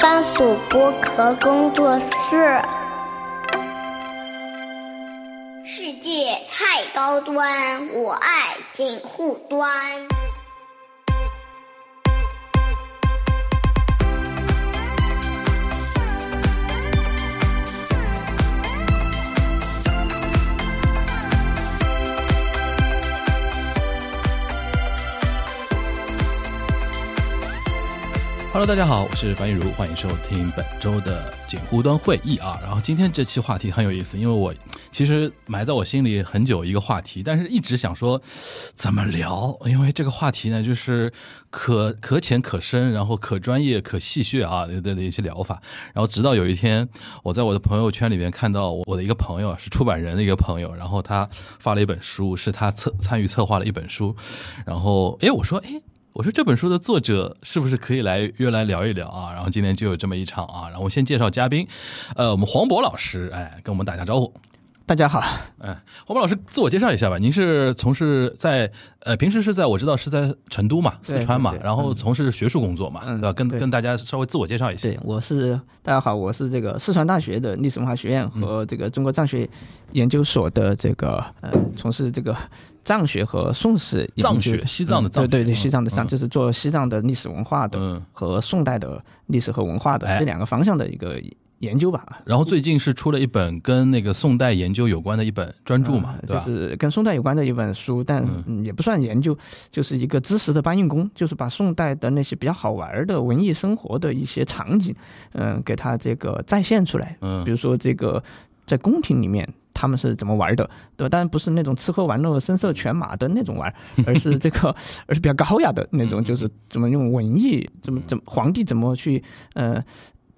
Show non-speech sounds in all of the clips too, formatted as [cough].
番薯剥壳工作室。世界太高端，我爱锦户端。Hello，大家好，我是樊玉茹，欢迎收听本周的锦湖端会议啊。然后今天这期话题很有意思，因为我其实埋在我心里很久一个话题，但是一直想说怎么聊，因为这个话题呢，就是可可浅可深，然后可专业可戏谑啊的的一些疗法。然后直到有一天，我在我的朋友圈里面看到我的一个朋友是出版人的一个朋友，然后他发了一本书，是他策参与策划了一本书，然后哎，我说哎。我说这本书的作者是不是可以来约来聊一聊啊？然后今天就有这么一场啊，然后我先介绍嘉宾，呃，我们黄渤老师，哎，跟我们打下招呼。大家好，嗯，黄渤老师自我介绍一下吧。您是从事在呃平时是在我知道是在成都嘛，四川嘛，然后从事学术工作嘛，嗯对吧？跟跟大家稍微自我介绍一下。对，我是大家好，我是这个四川大学的历史文化学院和这个中国藏学研究所的这个呃，从事这个藏学和宋史藏学，西藏的藏，对对对，西藏的藏，就是做西藏的历史文化的和宋代的历史和文化的这两个方向的一个。研究吧，然后最近是出了一本跟那个宋代研究有关的一本专著嘛，对吧？就是跟宋代有关的一本书，但也不算研究，就是一个知识的搬运工，就是把宋代的那些比较好玩的文艺生活的一些场景，嗯，给它这个再现出来。嗯，比如说这个在宫廷里面他们是怎么玩的，对吧？当然不是那种吃喝玩乐、声色犬马的那种玩，[laughs] 而是这个，而是比较高雅的那种，就是怎么用文艺，怎么怎么皇帝怎么去，呃。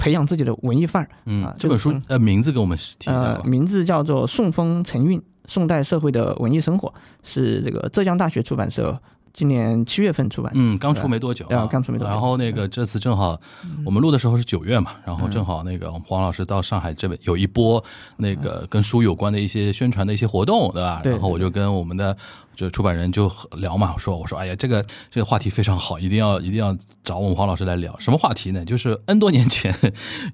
培养自己的文艺范儿，嗯，这本书呃名字给我们提一下吧。名字叫做《宋风承运：宋代社会的文艺生活》，是这个浙江大学出版社今年七月份出版。嗯，刚出没多久啊，刚出没多久。然后那个这次正好我们录的时候是九月嘛，然后正好那个黄老师到上海这边有一波那个跟书有关的一些宣传的一些活动，对吧？然后我就跟我们的。就出版人就聊嘛，说我说哎呀，这个这个话题非常好，一定要一定要找我们黄老师来聊。什么话题呢？就是 N 多年前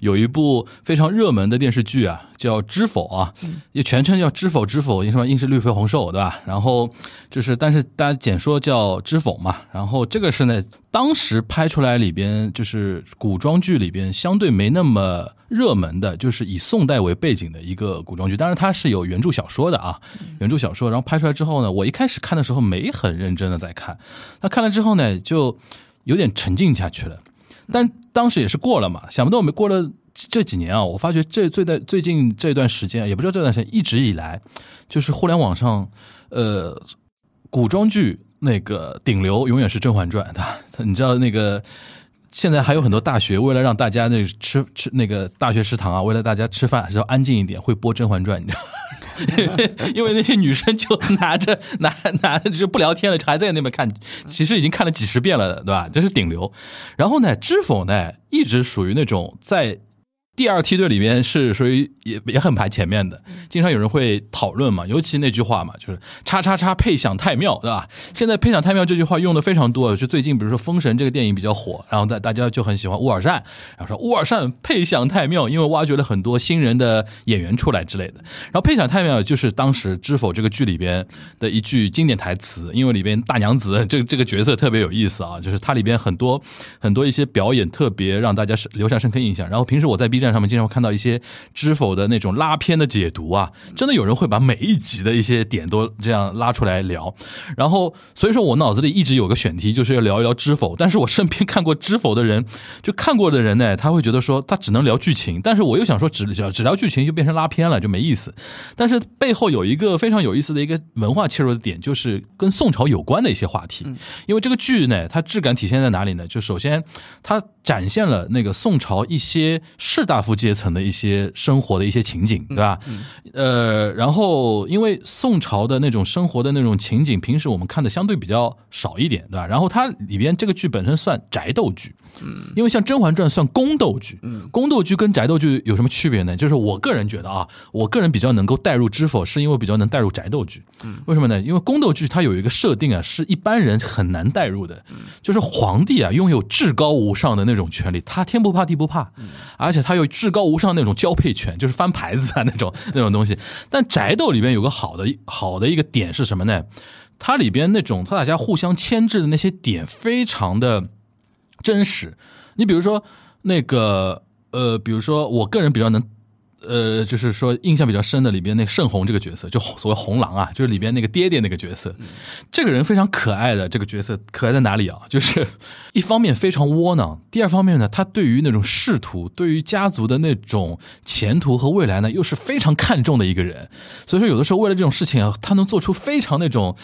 有一部非常热门的电视剧啊，叫《知否》啊，也全称叫《知否知否》，因什么应是绿肥红瘦，对吧？然后就是，但是大家简说叫《知否》嘛。然后这个是呢，当时拍出来里边就是古装剧里边相对没那么。热门的就是以宋代为背景的一个古装剧，当然它是有原著小说的啊，原著小说，然后拍出来之后呢，我一开始看的时候没很认真的在看，那看了之后呢，就有点沉浸下去了，但当时也是过了嘛，想不到我们过了这几年啊，我发觉这最在最近这段时间，也不知道这段时间一直以来，就是互联网上，呃，古装剧那个顶流永远是《甄嬛传》的，你知道那个。现在还有很多大学为了让大家那吃吃那个大学食堂啊，为了大家吃饭还是要安静一点，会播《甄嬛传》，你知道？[laughs] 因为那些女生就拿着 [laughs] 拿拿就不聊天了，还在那边看，其实已经看了几十遍了，对吧？这是顶流。然后呢，知否呢一直属于那种在。第二梯队里面是属于也也很排前面的，经常有人会讨论嘛，尤其那句话嘛，就是“叉叉叉配享太庙”，对吧？现在“配享太庙”这句话用的非常多，就最近比如说《封神》这个电影比较火，然后大大家就很喜欢乌尔善，然后说乌尔善配享太庙，因为挖掘了很多新人的演员出来之类的。然后“配享太庙”就是当时《知否》这个剧里边的一句经典台词，因为里边大娘子 [laughs] 这这个角色特别有意思啊，就是它里边很多很多一些表演特别让大家留下深刻印象。然后平时我在 B 站。上面经常会看到一些知否的那种拉片的解读啊，真的有人会把每一集的一些点都这样拉出来聊。然后，所以说我脑子里一直有个选题，就是要聊一聊知否。但是我身边看过知否的人，就看过的人呢，他会觉得说他只能聊剧情。但是我又想说，只聊只聊剧情就变成拉片了，就没意思。但是背后有一个非常有意思的一个文化切入的点，就是跟宋朝有关的一些话题。因为这个剧呢，它质感体现在哪里呢？就首先它展现了那个宋朝一些士大。大夫阶层的一些生活的一些情景，对吧？呃，然后因为宋朝的那种生活的那种情景，平时我们看的相对比较少一点，对吧？然后它里边这个剧本身算宅斗剧，嗯，因为像《甄嬛传》算宫斗剧，嗯，宫斗剧跟宅斗剧有什么区别呢？就是我个人觉得啊，我个人比较能够带入《知否》，是因为比较能带入宅斗剧，嗯，为什么呢？因为宫斗剧它有一个设定啊，是一般人很难带入的，就是皇帝啊拥有至高无上的那种权利，他天不怕地不怕，而且他有至高无上那种交配权，就是翻牌子啊那种 [laughs] 那种东西。但宅斗里边有个好的好的一个点是什么呢？它里边那种他大家互相牵制的那些点非常的真实。你比如说那个呃，比如说我个人比较能。呃，就是说印象比较深的里边那个盛红这个角色，就所谓红狼啊，就是里边那个爹爹那个角色，这个人非常可爱的这个角色，可爱在哪里啊？就是一方面非常窝囊，第二方面呢，他对于那种仕途、对于家族的那种前途和未来呢，又是非常看重的一个人。所以说，有的时候为了这种事情啊，他能做出非常那种。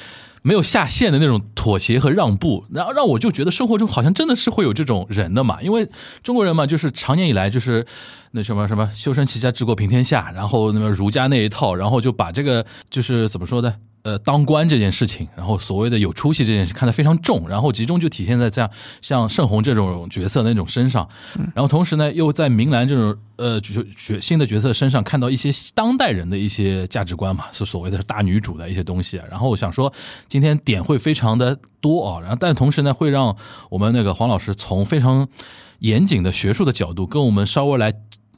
没有下限的那种妥协和让步，然后让我就觉得生活中好像真的是会有这种人的嘛，因为中国人嘛，就是常年以来就是那什么什么修身齐家治国平天下，然后那么儒家那一套，然后就把这个就是怎么说呢？呃，当官这件事情，然后所谓的有出息这件事看得非常重，然后集中就体现在这样像盛红这种角色那种身上，然后同时呢，又在明兰这种呃角角新的角色身上看到一些当代人的一些价值观嘛，是所谓的大女主的一些东西。然后我想说，今天点会非常的多啊，然后但同时呢，会让我们那个黄老师从非常严谨的学术的角度跟我们稍微来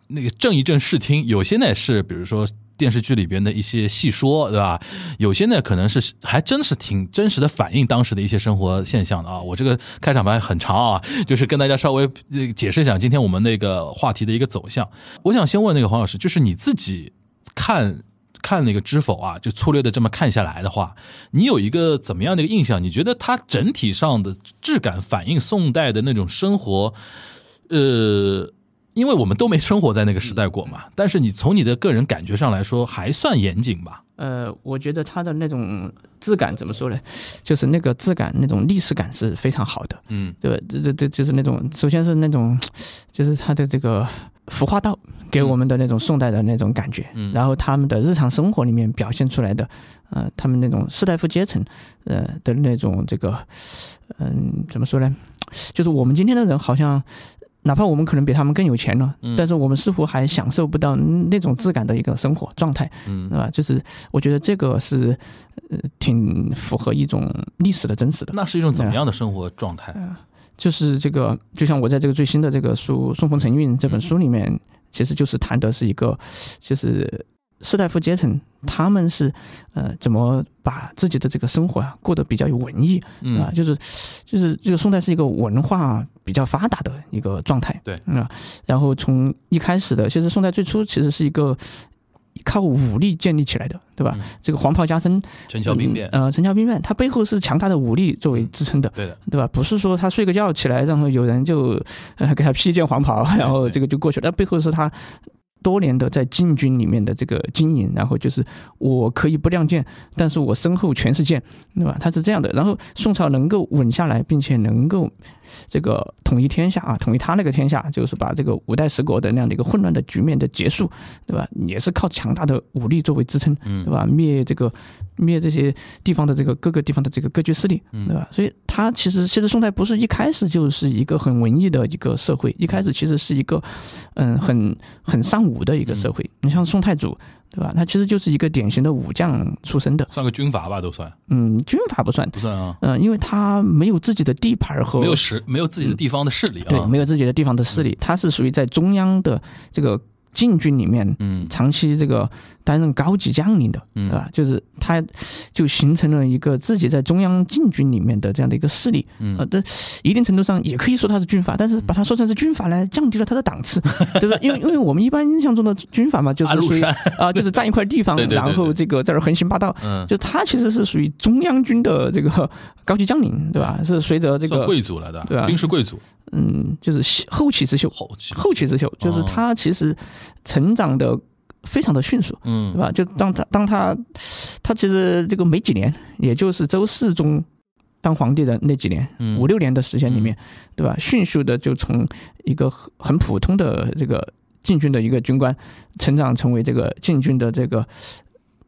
那个正一正视听，有些呢是比如说。电视剧里边的一些细说，对吧？有些呢可能是还真是挺真实的反映当时的一些生活现象的啊。我这个开场白很长啊，[laughs] 就是跟大家稍微解释一下今天我们那个话题的一个走向。我想先问那个黄老师，就是你自己看看那个《知否》啊，就粗略的这么看下来的话，你有一个怎么样的一个印象？你觉得它整体上的质感反映宋代的那种生活，呃？因为我们都没生活在那个时代过嘛，但是你从你的个人感觉上来说，还算严谨吧？呃，我觉得它的那种质感怎么说呢？就是那个质感，那种历史感是非常好的。嗯，对？这这这就是那种，首先是那种，就是它的这个服化道给我们的那种宋代的那种感觉。嗯，然后他们的日常生活里面表现出来的，呃，他们那种士大夫阶层，呃的那种这个，嗯，怎么说呢？就是我们今天的人好像。哪怕我们可能比他们更有钱了，但是我们似乎还享受不到那种质感的一个生活状态，嗯，对吧？就是我觉得这个是，呃，挺符合一种历史的真实的。那是一种怎么样的生活状态？就是这个，就像我在这个最新的这个书《送风承运》这本书里面，其实就是谈的是一个，就是。士大夫阶层，他们是呃怎么把自己的这个生活啊过得比较有文艺啊？就是就是这个宋代是一个文化比较发达的一个状态，对啊。然后从一开始的，其实宋代最初其实是一个靠武力建立起来的，对吧？这个黄袍加身，陈桥兵变，呃，陈桥兵变，它背后是强大的武力作为支撑的，对的，对吧？不是说他睡个觉起来，然后有人就呃给他披一件黄袍，然后这个就过去了，那背后是他。多年的在禁军里面的这个经营，然后就是我可以不亮剑，但是我身后全是剑，对吧？他是这样的。然后宋朝能够稳下来，并且能够这个统一天下啊，统一他那个天下，就是把这个五代十国的那样的一个混乱的局面的结束，对吧？也是靠强大的武力作为支撑，对吧？灭这个灭这些地方的这个各个地方的这个割据势力，对吧？所以他其实其实宋代不是一开始就是一个很文艺的一个社会，一开始其实是一个嗯很很尚武。武的一个社会，你像宋太祖，对吧？他其实就是一个典型的武将出身的，算个军阀吧，都算。嗯，军阀不算，不算啊。嗯，因为他没有自己的地盘和没有实，没有自己的地方的势力啊。对，没有自己的地方的势力，他是属于在中央的这个禁军里面，嗯，长期这个。担任高级将领的，嗯对吧？就是他，就形成了一个自己在中央禁军里面的这样的一个势力。呃，这一定程度上也可以说他是军阀，但是把他说成是军阀呢，降低了他的档次，[laughs] 对吧？因为因为我们一般印象中的军阀嘛，就是属于啊，[laughs] 就是占一块地方，然后这个在这横行霸道。嗯就他其实是属于中央军的这个高级将领，对吧？是随着这个贵族来的，对吧？军事贵族，嗯，就是后起之秀，后起后起之秀，就是他其实成长的。非常的迅速，嗯，对吧？就当他当他他其实这个没几年，也就是周世宗当皇帝的那几年，五六年的时间里面，对吧？迅速的就从一个很普通的这个禁军的一个军官，成长成为这个禁军的这个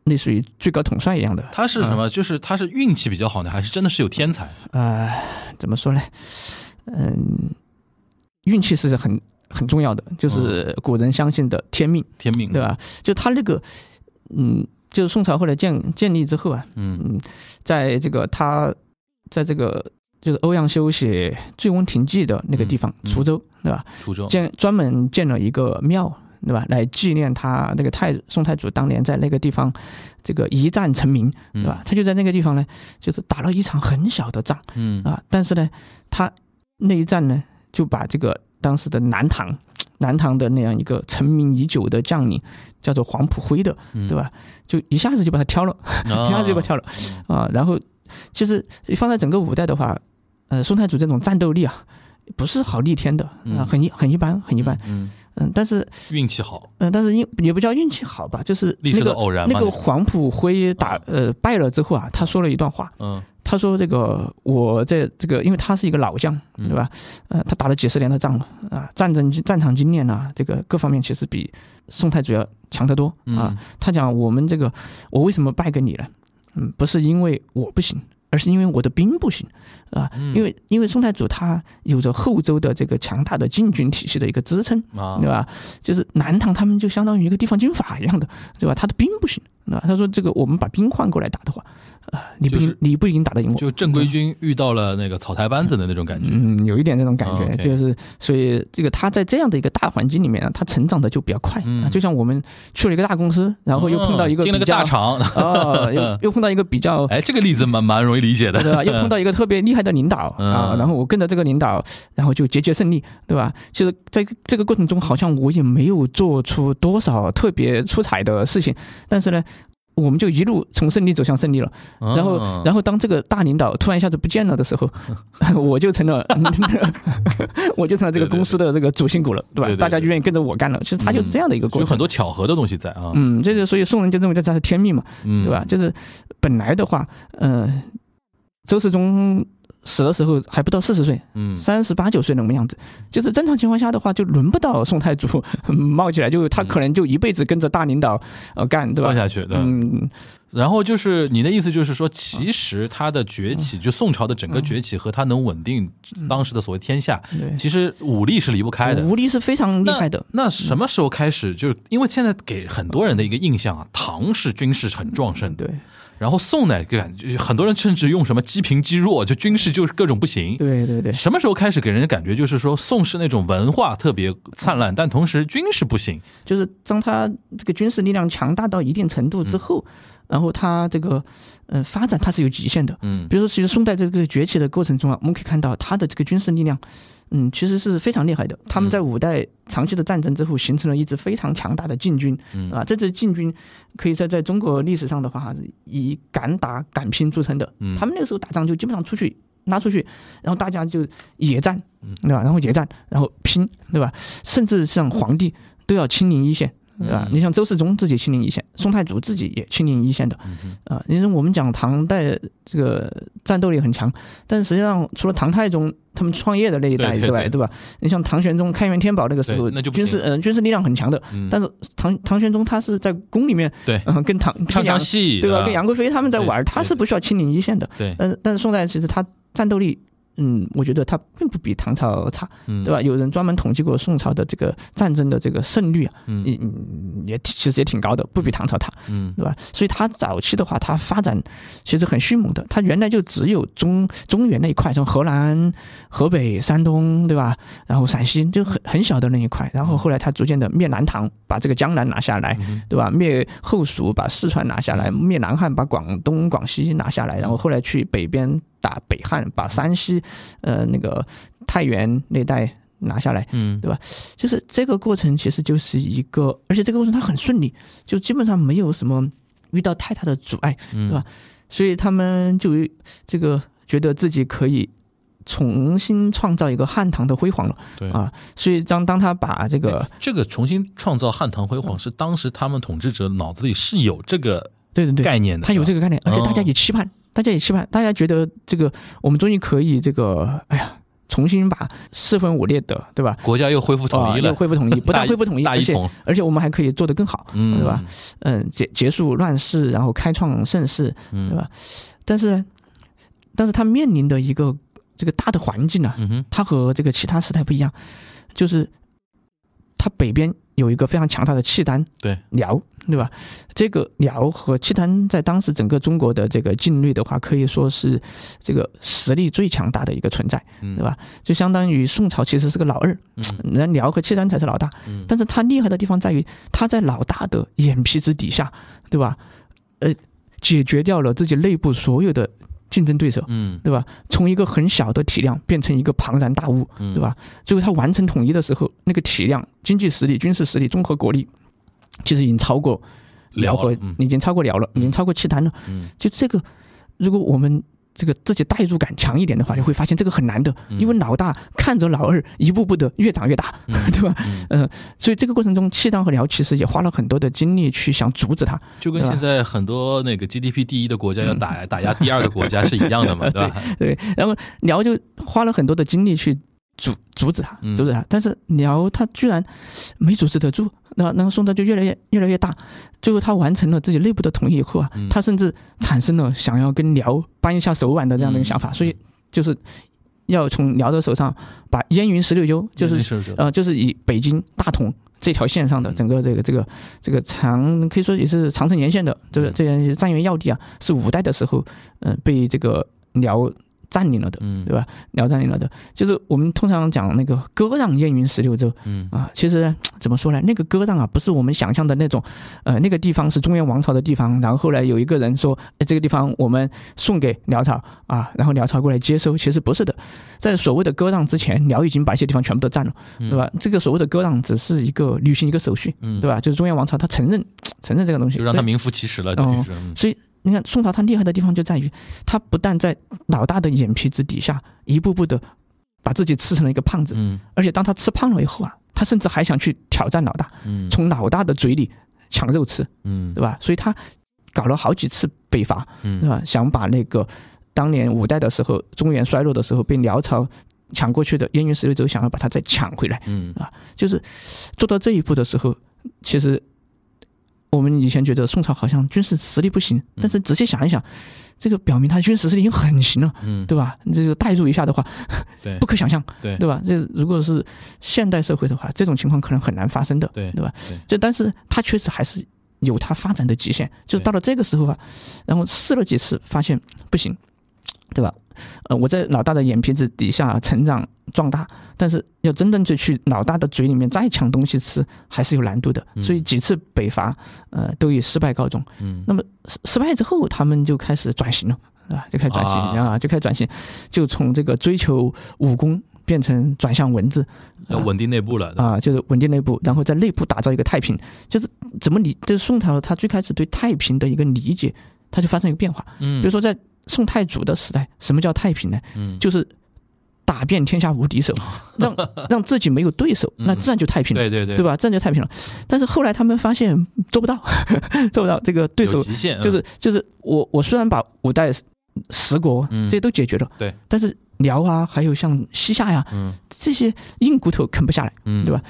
类似于最高统帅一样的。他是什么？就是他是运气比较好呢，还是真的是有天才？呃，怎么说呢？嗯，运气是很很重要的，就是古人相信的天命，天命对吧？就他那个，嗯，就是宋朝后来建建立之后啊，嗯嗯，在这个他在这个就是欧阳修写《醉翁亭记》的那个地方，滁州，对吧？滁州建专门建了一个庙，对吧？来纪念他那个太宋太祖当年在那个地方这个一战成名，对吧？他就在那个地方呢，就是打了一场很小的仗，嗯啊，但是呢，他。那一战呢，就把这个当时的南唐，[tsk] 南唐的那样一个成名已久的将领，叫做黄埔辉的，对吧？就一下子就把他挑了，[laughs] 一下子就把他挑了啊。然后，其实放在整个五代的话，呃，宋太祖这种战斗力啊，不是好逆天的啊，很一很一般，很一般。嗯嗯，但是运气好。嗯，但是运也不叫运气好吧，就是那个那个黄埔辉打呃败了之后啊，他说了一段话。嗯。他说：“这个我在这个，因为他是一个老将，对吧？呃，他打了几十年的仗了啊，战争战场经验啊，这个各方面其实比宋太祖要强得多啊。他讲我们这个，我为什么败给你了？嗯，不是因为我不行，而是因为我的兵不行啊。因为因为宋太祖他有着后周的这个强大的禁军体系的一个支撑，对吧？就是南唐他们就相当于一个地方军阀一样的，对吧？他的兵不行。”那他说：“这个我们把兵换过来打的话，啊，你不你不一定打得赢我。就正规军遇到了那个草台班子的那种感觉，嗯，有一点这种感觉，就是所以这个他在这样的一个大环境里面，他成长的就比较快。嗯，就像我们去了一个大公司，然后又碰到一个进了个大厂，啊，又 [laughs] 又碰到一个比较，哎，这个例子蛮蛮容易理解的，对吧？又碰到一个特别厉害的领导啊，然后我跟着这个领导，然后就节节胜利，对吧？其实在这个过程中，好像我也没有做出多少特别出彩的事情，但是呢。我们就一路从胜利走向胜利了，然后，然后当这个大领导突然一下子不见了的时候，[laughs] 我就成了，[laughs] 我就成了这个公司的这个主心骨了，对吧？大家就愿意跟着我干了。其实他就是这样的一个过程，有很多巧合的东西在啊。嗯，这是所以宋人就认为这才是天命嘛，对吧？就是本来的话，嗯，周世宗。死的时候还不到四十岁，嗯，三十八九岁那么样子，就是正常情况下的话，就轮不到宋太祖 [laughs] 冒起来，就他可能就一辈子跟着大领导呃干，对吧？下去，嗯。然后就是你的意思，就是说，其实他的崛起，就宋朝的整个崛起和他能稳定当时的所谓天下，其实武力是离不开的，武力是非常厉害的。那什么时候开始？就是因为现在给很多人的一个印象啊，唐是军事很壮盛，对。然后宋呢，感觉很多人甚至用什么积贫积弱，就军事就是各种不行。对对对。什么时候开始给人的感觉就是说宋是那种文化特别灿烂，但同时军事不行？就是当他这个军事力量强大到一定程度之后，然后他这个呃发展它是有极限的。嗯。比如说，其实宋代这个崛起的过程中啊，我们可以看到他的这个军事力量。嗯，其实是非常厉害的。他们在五代长期的战争之后，形成了一支非常强大的禁军。啊，这支禁军可以说在中国历史上的话，是以敢打敢拼著称的。他们那个时候打仗就基本上出去拉出去，然后大家就野战，对吧？然后野战，然后拼，对吧？甚至像皇帝都要亲临一线。对吧？你像周世宗自己亲临一线，宋太祖自己也亲临一线的，啊，你说我们讲唐代这个战斗力很强，但实际上除了唐太宗他们创业的那一代之外，对吧？你像唐玄宗开元天宝那个时候，军事呃军事力量很强的，但是唐唐玄宗他是在宫里面，对，跟唐唱唱戏，对吧？跟杨贵妃他们在玩，他是不需要亲临一线的，对。但是但是宋代其实他战斗力。嗯，我觉得它并不比唐朝差，对吧？有人专门统计过宋朝的这个战争的这个胜率啊，嗯，也其实也挺高的，不比唐朝差，嗯，对吧？所以它早期的话，它发展其实很迅猛的。它原来就只有中中原那一块，从河南、河北、山东，对吧？然后陕西就很很小的那一块。然后后来它逐渐的灭南唐，把这个江南拿下来，对吧？灭后蜀，把四川拿下来；灭南汉，把广东、广西拿下来。然后后来去北边。打北汉，把山西，呃，那个太原那带拿下来，嗯，对吧？就是这个过程，其实就是一个，而且这个过程它很顺利，就基本上没有什么遇到太大的阻碍，对吧？所以他们就这个觉得自己可以重新创造一个汉唐的辉煌了，对啊。所以当当他把这个这个重新创造汉唐辉煌，是当时他们统治者脑子里是有这个对对对概念的，他有这个概念，而且大家也期盼。大家也期盼，大家觉得这个我们终于可以这个，哎呀，重新把四分五裂的，对吧？国家又恢复统一了，又恢复统一，不但恢复统一，而且而且我们还可以做得更好，对吧？嗯，结结束乱世，然后开创盛世，对吧？但是，但是他面临的一个这个大的环境呢，它和这个其他时代不一样，就是它北边。有一个非常强大的契丹，对辽，对吧？这个辽和契丹在当时整个中国的这个境内的话，可以说是这个实力最强大的一个存在，对吧？就相当于宋朝其实是个老二，那辽和契丹才是老大。但是他厉害的地方在于，他在老大的眼皮子底下，对吧？呃，解决掉了自己内部所有的。竞争对手，嗯，对吧？从一个很小的体量变成一个庞然大物，对吧？最后他完成统一的时候，那个体量、经济实力、军事实力、综合国力，其实已经超过辽和，已经超过辽了，已经超过契丹了。嗯，就这个，如果我们。这个自己代入感强一点的话，你会发现这个很难的，因为老大看着老二一步步的越长越大，[laughs] 对吧？嗯，所以这个过程中，契丹和辽其实也花了很多的精力去想阻止他，就跟现在很多那个 GDP 第一的国家要打 [laughs] 打压第二的国家是一样的嘛，[laughs] 对吧？对，然后辽就花了很多的精力去。阻阻止他，阻止他，但是辽他居然没阻止得住，那然后宋朝就越来越越来越大，最后他完成了自己内部的统一以后啊，他甚至产生了想要跟辽扳一下手腕的这样的一个想法，所以就是要从辽的手上把燕云十六州，就是呃就是以北京大同这条线上的整个这个这个这个长可以说也是长城沿线的这个这样一些战略要地啊，是五代的时候嗯被这个辽。占领了的，对吧？辽占领了的，就是我们通常讲那个割让燕云十六州，嗯啊，其实怎么说呢？那个割让啊，不是我们想象的那种，呃，那个地方是中原王朝的地方，然后后来有一个人说，哎，这个地方我们送给辽朝啊，然后辽朝过来接收，其实不是的，在所谓的割让之前，辽已经把一些地方全部都占了，对吧？这个所谓的割让只是一个履行一个手续，嗯对吧？就是中原王朝他承认 [tsk] 承认这个东西，就让他名副其实了，等于是，所以。你看宋朝，他厉害的地方就在于，他不但在老大的眼皮子底下一步步的把自己吃成了一个胖子，嗯，而且当他吃胖了以后啊，他甚至还想去挑战老大，嗯，从老大的嘴里抢肉吃，嗯，对吧？所以他搞了好几次北伐，嗯，对吧？想把那个当年五代的时候中原衰落的时候被辽朝抢过去的燕云十六州，想要把它再抢回来，嗯，啊，就是做到这一步的时候，其实。我们以前觉得宋朝好像军事实力不行，但是仔细想一想，这个表明他军事实力已经很行了，嗯，对吧？这个代入一下的话，对，[laughs] 不可想象，对，对吧？这如果是现代社会的话，这种情况可能很难发生的，对，对吧？就但是他确实还是有他发展的极限，就是到了这个时候啊，然后试了几次，发现不行，对吧？呃，我在老大的眼皮子底下成长壮大，但是要真正就去老大的嘴里面再抢东西吃，还是有难度的。所以几次北伐，呃，都以失败告终。嗯，那么失失败之后，他们就开始转型了，啊，就开始转型啊，就开始转型，就从这个追求武功变成转向文字，要稳定内部了啊，就是稳定内部，然后在内部打造一个太平。就是怎么理？就是宋朝他最开始对太平的一个理解，他就发生一个变化。嗯，比如说在。宋太祖的时代，什么叫太平呢？嗯，就是打遍天下无敌手，[laughs] 让让自己没有对手，那自然就太平了。对对对，对吧？自然就太平了。但是后来他们发现做不到，[laughs] 做不到。这个对手极限，就是就是我我虽然把五代十国这些都解决了，对，但是。辽啊，还有像西夏呀，这些硬骨头啃不下来，嗯对吧？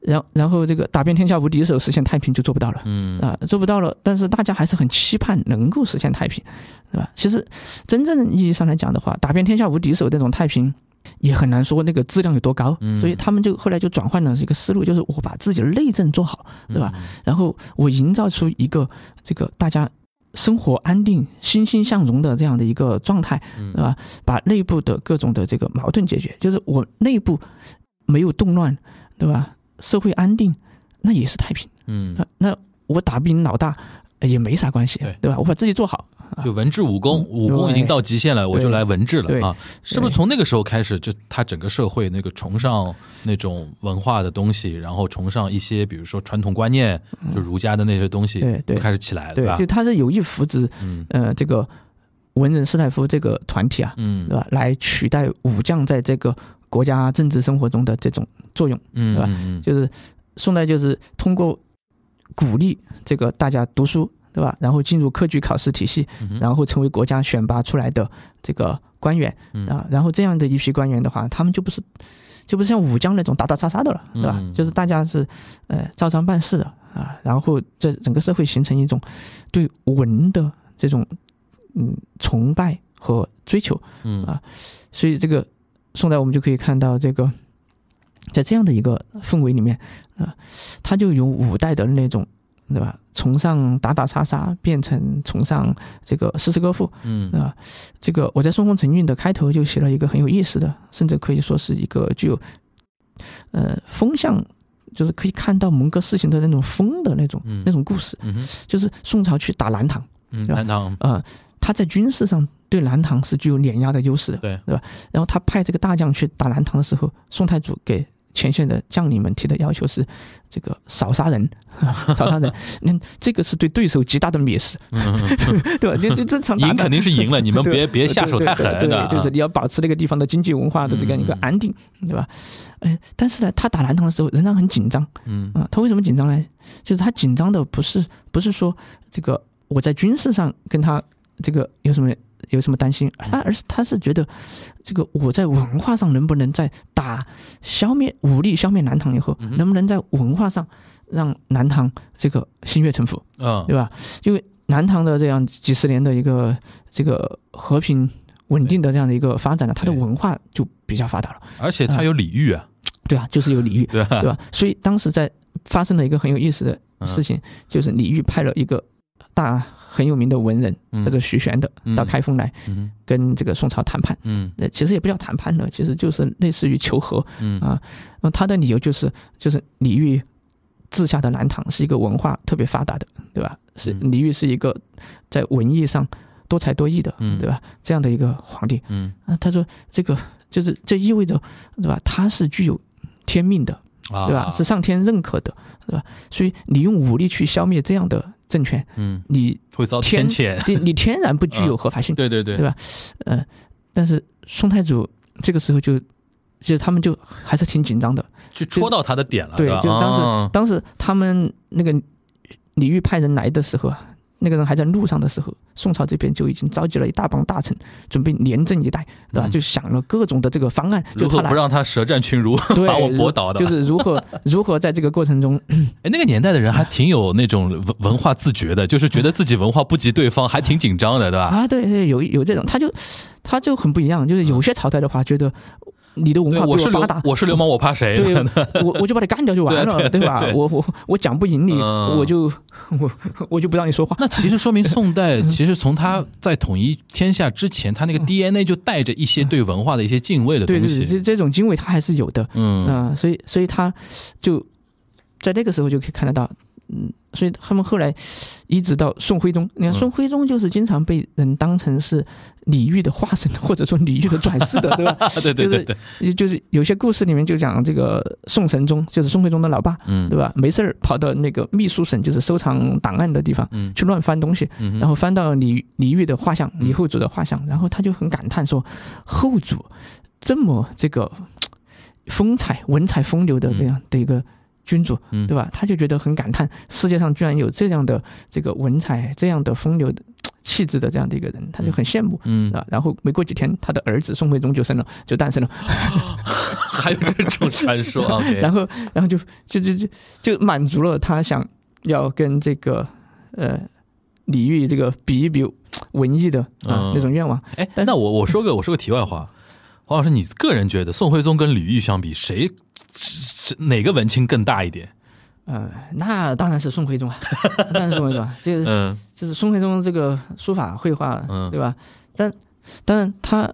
然然后这个打遍天下无敌手，实现太平就做不到了，嗯啊，做不到了。但是大家还是很期盼能够实现太平，对吧？其实真正意义上来讲的话，打遍天下无敌手那种太平，也很难说那个质量有多高。所以他们就后来就转换了一个思路，就是我把自己的内政做好，对吧？然后我营造出一个这个大家。生活安定、欣欣向荣的这样的一个状态，对吧？把内部的各种的这个矛盾解决，就是我内部没有动乱，对吧？社会安定，那也是太平。嗯，那那我打不赢老大也没啥关系，对吧？我把自己做好。[laughs] 就文治武功，武功已经到极限了，我就来文治了啊！是不是从那个时候开始，就他整个社会那个崇尚那种文化的东西，然后崇尚一些比如说传统观念，就儒家的那些东西，就开始起来了，对吧？就他是有意扶植，呃，这个文人士大夫这个团体啊，嗯，对吧？来取代武将在这个国家政治生活中的这种作用，嗯，对吧？就是宋代就是通过鼓励这个大家读书。对吧？然后进入科举考试体系，然后成为国家选拔出来的这个官员啊，然后这样的一批官员的话，他们就不是就不是像武将那种打打杀杀的了，对吧？就是大家是呃照章办事的啊，然后在整个社会形成一种对文的这种嗯崇拜和追求，嗯啊，所以这个宋代我们就可以看到这个。在这样的一个氛围里面，啊，他就有五代的那种，对吧？崇尚打打杀杀，变成崇尚这个诗词歌赋，嗯，啊，这个我在《顺风成韵》的开头就写了一个很有意思的，甚至可以说是一个具有，呃，风向，就是可以看到蒙哥事情的那种风的那种那种故事，嗯就是宋朝去打南唐，嗯，南唐，啊，他在军事上对南唐是具有碾压的优势的，对，对吧？然后他派这个大将去打南唐的时候，宋太祖给前线的将领们提的要求是，这个少杀人，[laughs] 少杀人。那这个是对对手极大的蔑视，[laughs] 对吧？你就正常赢肯定是赢了，你们别别下手太狠的，就是你要保持那个地方的经济文化的这样一个安定，对吧？哎，但是呢，他打南唐的时候仍然很紧张，嗯啊，他为什么紧张呢？就是他紧张的不是不是说这个我在军事上跟他这个有什么。有什么担心？他而是他是觉得，这个我在文化上能不能在打消灭武力消灭南唐以后，能不能在文化上让南唐这个心悦诚服？嗯，对吧？因为南唐的这样几十年的一个这个和平稳定的这样的一个发展呢，它的文化就比较发达了，而且它有礼遇啊，对啊，就是有礼遇，[laughs] 对吧？所以当时在发生了一个很有意思的事情，就是李煜派了一个。大很有名的文人叫做徐玄的，到开封来跟这个宋朝谈判。嗯，其实也不叫谈判了，其实就是类似于求和。嗯啊，那他的理由就是，就是李煜治下的南唐是一个文化特别发达的，对吧？是李煜是一个在文艺上多才多艺的，对吧？这样的一个皇帝。嗯啊，他说这个就是这意味着，对吧？他是具有天命的，对吧？是上天认可的，对吧？所以你用武力去消灭这样的。政权，嗯，你会遭天谴，[laughs] 你你天然不具有合法性，对对对，对吧？嗯，但是宋太祖这个时候就，其实他们就还是挺紧张的，去戳到他的点了，对，就当时当时他们那个李煜派人来的时候啊。那个人还在路上的时候，宋朝这边就已经召集了一大帮大臣，准备严阵以待，对吧？就想了各种的这个方案，如何不让他舌战群儒，[laughs] 把我驳倒的？就是如何 [laughs] 如何在这个过程中，哎，那个年代的人还挺有那种文文化自觉的，就是觉得自己文化不及对方，还挺紧张的，对吧？啊，对对，有有这种，他就他就很不一样，就是有些朝代的话，觉得。你的文化比我发达，我是流氓，我怕谁？对，[laughs] 我我就把你干掉就完了，对吧？我我我讲不赢你，我就我我就不让你说话。那其实说明宋代其实从他在统一天下之前，他那个 DNA 就带着一些对文化的一些敬畏的东西。对对，这这种敬畏他还是有的。嗯啊，所以所以他就在那个时候就可以看得到。嗯，所以他们后来一直到宋徽宗，你看宋徽宗就是经常被人当成是李煜的化身，或者说李煜的转世的，对吧？[laughs] 对对对对，就是有些故事里面就讲这个宋神宗，就是宋徽宗的老爸，嗯，对吧？没事儿跑到那个秘书省，就是收藏档案的地方，嗯，去乱翻东西，嗯，然后翻到李李煜的画像，李后主的画像，然后他就很感叹说，后主这么这个风采、文采风流的这样的一个。君主，对吧？他就觉得很感叹，世界上居然有这样的这个文采、这样的风流的气质的这样的一个人，他就很羡慕，嗯啊。然后没过几天，他的儿子宋徽宗就生了，就诞生了。[laughs] [laughs] 还有这种传说啊，[laughs] 然后，然后就就就就就满足了他想要跟这个呃李煜这个比一比文艺的啊那种愿望。哎，那我我说个我说个题外话，黄老师，你个人觉得宋徽宗跟李煜相比，谁？是哪个文青更大一点？呃，那当然是宋徽宗啊，当然是宋徽宗，就 [laughs] 是就是宋徽宗这个书法绘画，嗯对吧？但当然他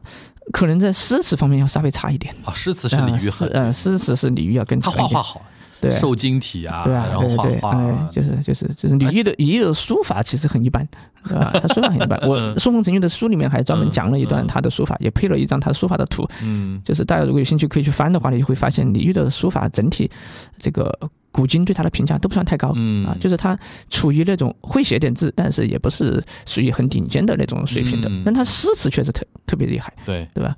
可能在诗词方面要稍微差一点啊。诗词是李煜很，呃，诗词是李煜要更他画画好。对，瘦金体啊，对啊，然后画画，就是就是就是李煜的李煜的书法其实很一般，对吧？[laughs] 他书法很一般。我《宋风成韵》的书里面还专门讲了一段他的书法，也配了一张他书法的图。嗯，就是大家如果有兴趣可以去翻的话，你就会发现李煜的书法整体这个古今对他的评价都不算太高。嗯啊，就是他处于那种会写点字，但是也不是属于很顶尖的那种水平的。但他诗词确实特特别厉害，对对吧？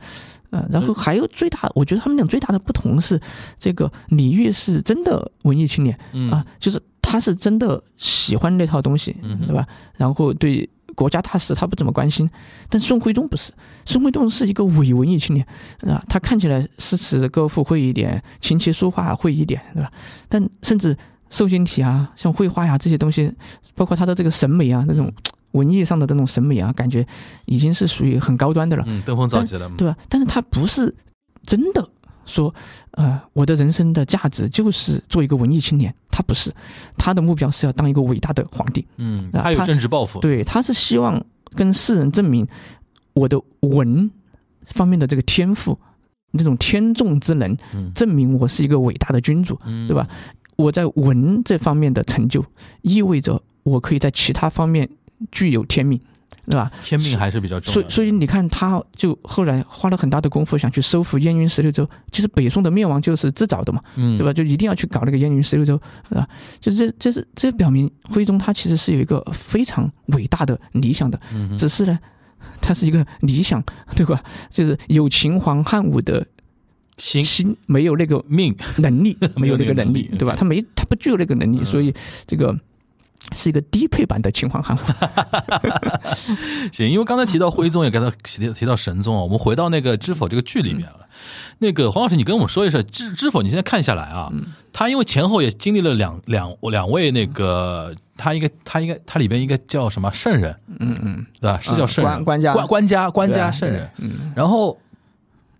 嗯，然后还有最大，我觉得他们俩最大的不同是，这个李煜是真的文艺青年，啊，就是他是真的喜欢那套东西，对吧？然后对国家大事他不怎么关心。但宋徽宗不是，宋徽宗是一个伪文艺青年啊，他看起来诗词歌赋会一点，琴棋书画会一点，对吧？但甚至瘦金体啊，像绘画呀这些东西，包括他的这个审美啊，那种文艺上的这种审美啊，感觉已经是属于很高端的了，嗯，登峰造极了，对吧？但是他不是真的。说，呃，我的人生的价值就是做一个文艺青年。他不是，他的目标是要当一个伟大的皇帝。嗯，他有政治抱负。对，他是希望跟世人证明我的文方面的这个天赋，那种天纵之能，证明我是一个伟大的君主，对吧？我在文这方面的成就，意味着我可以在其他方面具有天命。对吧？天命还是比较重。所以，所以你看，他就后来花了很大的功夫，想去收复燕云十六州。其实北宋的灭亡就是自找的嘛，对吧？就一定要去搞那个燕云十六州，是吧？就这，这是这表明徽宗他其实是有一个非常伟大的理想的，只是呢，他是一个理想，对吧？就是有秦皇汉武的心，心没有那个命能力，[laughs] 没有那个能力，对吧？他没，他不具有那个能力，所以这个。是一个低配版的秦皇汉武。行，因为刚才提到徽宗，也刚才提提到神宗啊，我们回到那个《知否》这个剧里面了。那个黄老师，你跟我们说一说《知知否》，你现在看下来啊，他因为前后也经历了两两两位那个，他应该他应该他里边应该叫什么圣人？嗯嗯，对吧？是叫圣人，官家官官家官家圣人。嗯，然后。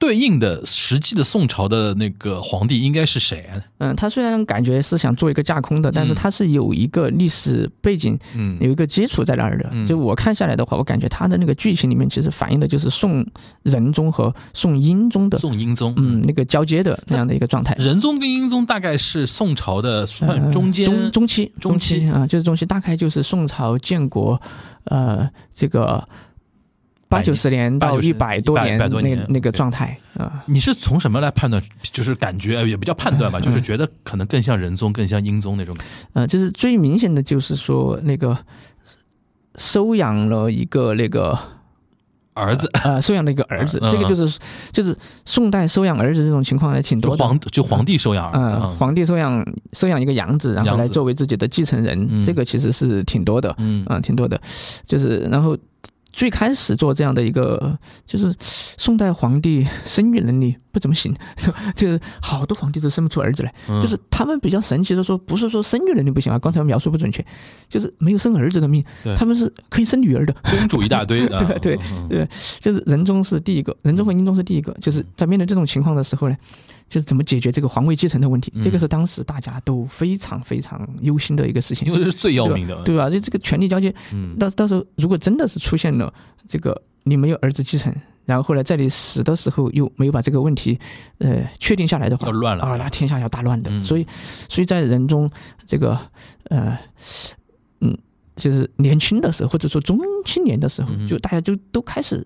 对应的实际的宋朝的那个皇帝应该是谁？嗯，他虽然感觉是想做一个架空的，但是他是有一个历史背景，嗯，有一个基础在那儿的。就我看下来的话，我感觉他的那个剧情里面其实反映的就是宋仁宗和宋英宗的宋英宗，嗯，那个交接的那样的一个状态。仁宗跟英宗大概是宋朝的算中间中中期中期啊，就是中期，大概就是宋朝建国，呃，这个。八九十年到一百多年那那个状态啊，你是从什么来判断？就是感觉也不叫判断吧，就是觉得可能更像仁宗，更像英宗那种。呃，就是最明显的就是说那个收养了一个那个儿子啊，收养了一个儿子，这个就是就是宋代收养儿子这种情况还挺多。皇就皇帝收养儿子，皇帝收养收养一个养子，然后来作为自己的继承人，这个其实是挺多的，嗯啊，挺多的，就是然后。最开始做这样的一个，就是宋代皇帝生育能力不怎么行，[laughs] 就是好多皇帝都生不出儿子来。就是他们比较神奇的说，不是说生育能力不行啊，刚才描述不准确，就是没有生儿子的命，他们是可以生女儿的。公主一大堆，[laughs] 对对对，就是仁宗是第一个，仁宗和英宗是第一个，就是在面对这种情况的时候呢。就是怎么解决这个皇位继承的问题，这个是当时大家都非常非常忧心的一个事情，因为是最要命的，对吧？就这个权力交接，到到时候如果真的是出现了这个你没有儿子继承，然后后来在你死的时候又没有把这个问题呃确定下来的话，要乱了。啊，那天下要大乱的。所以，所以在人中这个呃嗯，就是年轻的时候或者说中青年的时候，就大家就都开始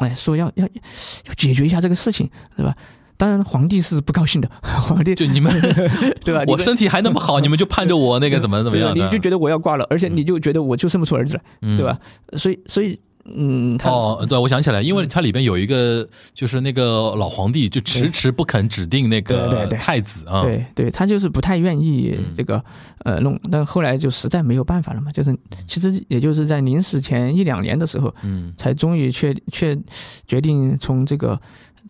哎说要要要解决一下这个事情，对吧？当然，皇帝是不高兴的。[laughs] 皇帝就你们，[laughs] 对吧？我身体还那么好，[laughs] 你们就盼着我那个怎么怎么样？你就觉得我要挂了，而且你就觉得我就生不出儿子来，对吧？所以，所以。嗯，哦，对，我想起来，因为它里边有一个，就是那个老皇帝就迟迟不肯指定那个太子啊，对对，他就是不太愿意这个呃弄，但后来就实在没有办法了嘛，就是其实也就是在临死前一两年的时候，嗯，才终于确确决定从这个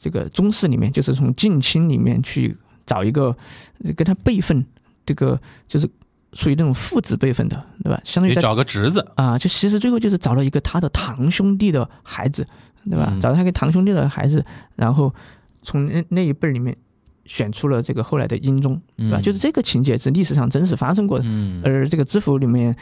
这个宗室里面，就是从近亲里面去找一个跟他辈分这个就是。属于那种父子辈分的，对吧？相当于找个侄子啊，就其实最后就是找了一个他的堂兄弟的孩子，对吧？找他一个堂兄弟的孩子，然后从那那一辈里面。选出了这个后来的英宗，对吧？就是这个情节是历史上真实发生过的，嗯。而这个知府里面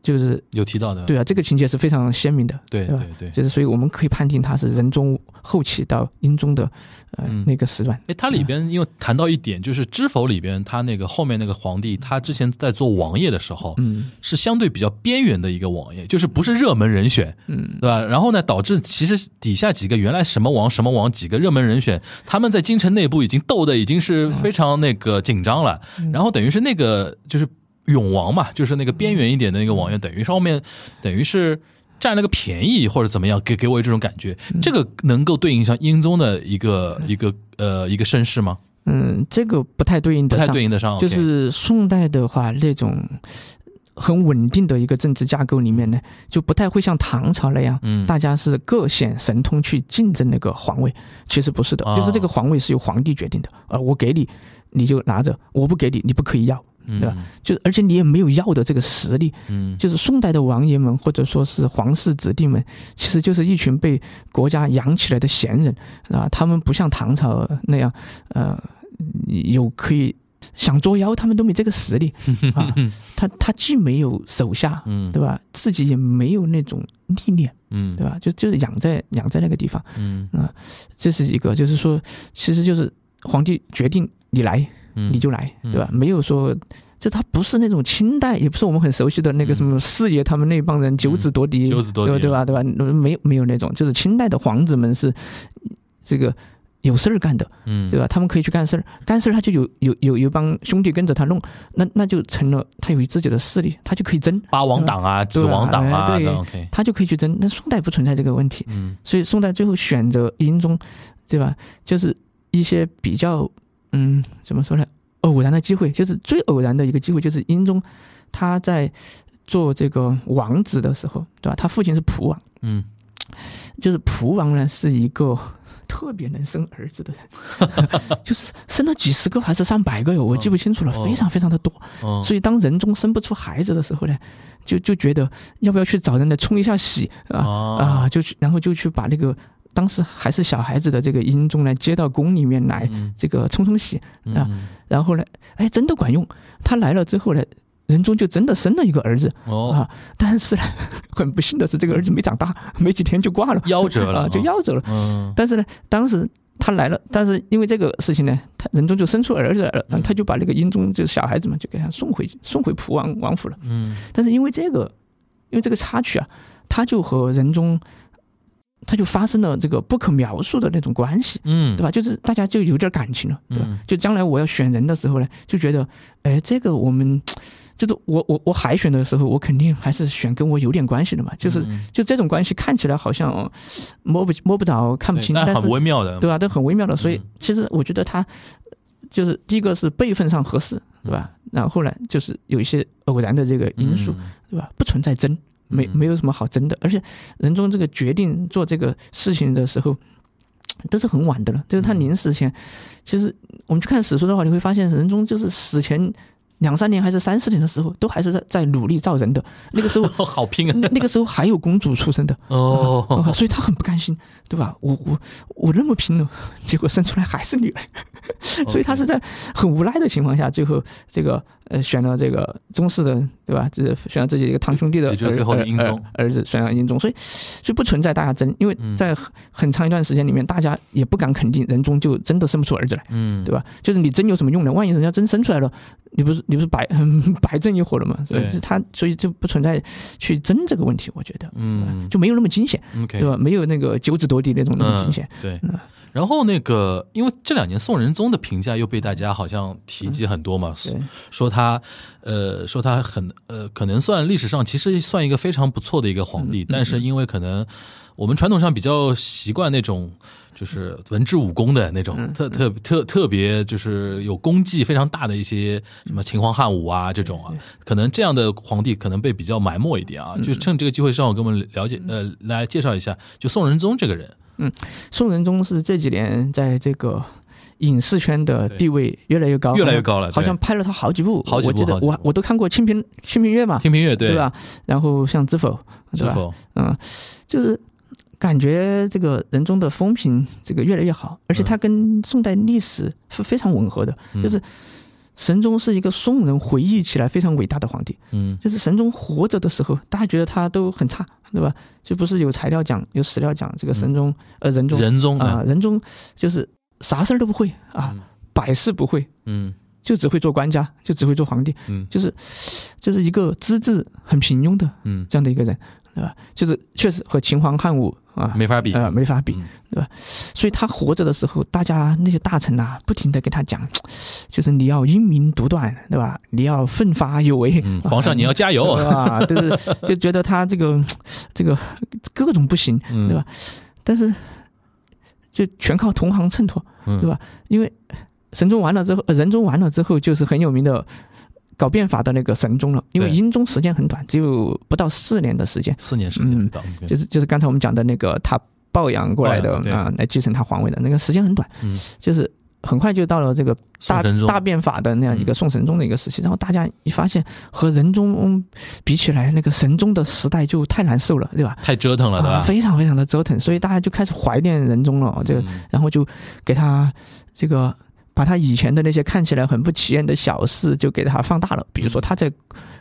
就是有提到的，对啊，这个情节是非常鲜明的，对对对，就是所以我们可以判定他是仁宗后期到英宗的呃那个时段。哎，它里边因为谈到一点，就是知否里边他那个后面那个皇帝，他之前在做王爷的时候，嗯，是相对比较边缘的一个王爷，就是不是热门人选，嗯，对吧？然后呢，导致其实底下几个原来什么王什么王几个热门人选，他们在京城内部已经斗的。已经是非常那个紧张了，然后等于是那个就是永王嘛，就是那个边缘一点的那个王爷，等于是后面等于是占了个便宜或者怎么样，给给我这种感觉。这个能够对应上英宗的一个一个呃一个身世吗？嗯，这个不太对应，不太对应得上。就是宋代的话，那种很稳定的一个政治架构里面呢，就不太会像唐朝那样，嗯，大家是各显神通去竞争那个皇位。其实不是的，就是这个皇位是由皇帝决定的。呃，我给你，你就拿着；我不给你，你不可以要。对吧？就而且你也没有要的这个实力，嗯，就是宋代的王爷们或者说是皇室子弟们，其实就是一群被国家养起来的闲人啊。他们不像唐朝那样，呃，有可以想捉妖，他们都没这个实力 [laughs] 啊。他他既没有手下，嗯，对吧？自己也没有那种历练，嗯，对吧？就就是养在养在那个地方，嗯啊，这是一个，就是说，其实就是皇帝决定你来。你就来，对吧？没有说，就他不是那种清代，也不是我们很熟悉的那个什么四爷他们那帮人九子夺嫡，九子夺嫡，对吧？对吧？没有没有那种，就是清代的皇子们是这个有事儿干的，嗯，对吧？他们可以去干事儿，干事儿他就有有有有帮兄弟跟着他弄，那那就成了他有自己的势力，他就可以争八王党啊，九王党啊，对，他就可以去争。那宋代不存在这个问题，嗯，所以宋代最后选择英宗，对吧？就是一些比较。嗯，怎么说呢？偶然的机会，就是最偶然的一个机会，就是英宗他在做这个王子的时候，对吧？他父亲是蒲王，嗯，就是蒲王呢是一个特别能生儿子的人，[laughs] 就是生了几十个还是上百个哟，我记不清楚了，非常非常的多。所以当仁宗生不出孩子的时候呢，就就觉得要不要去找人来冲一下喜啊啊，就去，然后就去把那个。当时还是小孩子的这个英宗呢，接到宫里面来，这个冲冲喜啊，然后呢，哎，真的管用。他来了之后呢，仁宗就真的生了一个儿子啊。但是呢，[laughs] 很不幸的是，这个儿子没长大，[laughs] 没几天就挂了，夭折了 [laughs] 啊，就夭折了。嗯。但是呢，当时他来了，但是因为这个事情呢，他仁宗就生出儿子来了，他就把那个英宗就是小孩子嘛，就给他送回送回蒲王王府了。嗯。但是因为这个，因为这个插曲啊，他就和仁宗。他就发生了这个不可描述的那种关系，嗯，对吧？就是大家就有点感情了，对吧？就将来我要选人的时候呢，就觉得，哎，这个我们 [tsk] 就是我我我海选的时候，我肯定还是选跟我有点关系的嘛。就是就这种关系看起来好像摸不摸不着、看不清，但很微妙的，对吧？都很微妙的。所以其实我觉得他就是第一个是辈分上合适，对吧？然后呢，就是有一些偶然的这个因素，对吧？不存在真。没没有什么好争的，而且仁宗这个决定做这个事情的时候，[tsk] 都是很晚的了。就是他临死前，其实我们去看史书的话，你会发现仁宗就是死前两三年还是三四年的时候，都还是在在努力造人的。那个时候 [laughs] 好拼啊！那那个时候还有公主出生的哦，所以他很不甘心，对吧？我我我那么拼了，结果生出来还是女儿，[laughs] 所以他是在很无奈的情况下，最后这个。呃，选了这个宗室的，对吧？这选了自己一个堂兄弟的儿儿子，选了英宗，所以所以不存在大家争，因为在很长一段时间里面，大家也不敢肯定仁宗就真的生不出儿子来，嗯，对吧？就是你争有什么用呢？万一人家真生出来了，你不是你不是白 [laughs] 白争一伙了吗？所以他所以就不存在去争这个问题，我觉得，嗯，就没有那么惊险，对吧？没有那个九子夺嫡那种那么惊险，对。然后那个，因为这两年宋仁宗的评价又被大家好像提及很多嘛，说他，呃，说他很，呃，可能算历史上其实算一个非常不错的一个皇帝，但是因为可能我们传统上比较习惯那种就是文治武功的那种特特特特别就是有功绩非常大的一些什么秦皇汉武啊这种啊，可能这样的皇帝可能被比较埋没一点啊，就趁这个机会让我给我们了解，呃，来介绍一下就宋仁宗这个人。嗯，宋仁宗是这几年在这个影视圈的地位越来越高，越来越高了。好像拍了他好几部，好几部，我我都看过《清平清平乐》嘛，《清平乐》对对吧？然后像《知否》，知否，嗯，就是感觉这个人中的风评这个越来越好，而且他跟宋代历史是非常吻合的，就是。神宗是一个宋人回忆起来非常伟大的皇帝，嗯，就是神宗活着的时候，大家觉得他都很差，对吧？就不是有材料讲，有史料讲这个神宗，呃，仁宗，仁宗啊，仁宗就是啥事儿都不会啊，百事不会，嗯，就只会做官家，就只会做皇帝，嗯，就是就是一个资质很平庸的，嗯，这样的一个人。对吧？就是确实和秦皇汉武啊没法比，呃，没法比，对吧？所以他活着的时候，大家那些大臣呐，不停的给他讲，[tsk] 就是你要英明独断，对吧？你要奋发有为，皇上你要加油，对 [laughs] 对？就是就觉得他这个 [tsk] 这个各种不行，对吧？但是就全靠同行衬托，对吧？因为神宗完了之后，仁宗完了之后，就是很有名的。搞变法的那个神宗了，因为英宗时间很短，只有不到四年的时间，四年时间，嗯，就是就是刚才我们讲的那个他抱养过来的啊，来继承他皇位的那个时间很短，嗯，就是。很快就到了这个大大变法的那样一个宋神宗的一个时期，然后大家一发现和仁宗比起来，那个神宗的时代就太难受了，对吧？太折腾了，对吧？非常非常的折腾，所以大家就开始怀念仁宗了，这个，然后就给他这个把他以前的那些看起来很不起眼的小事就给他放大了，比如说他在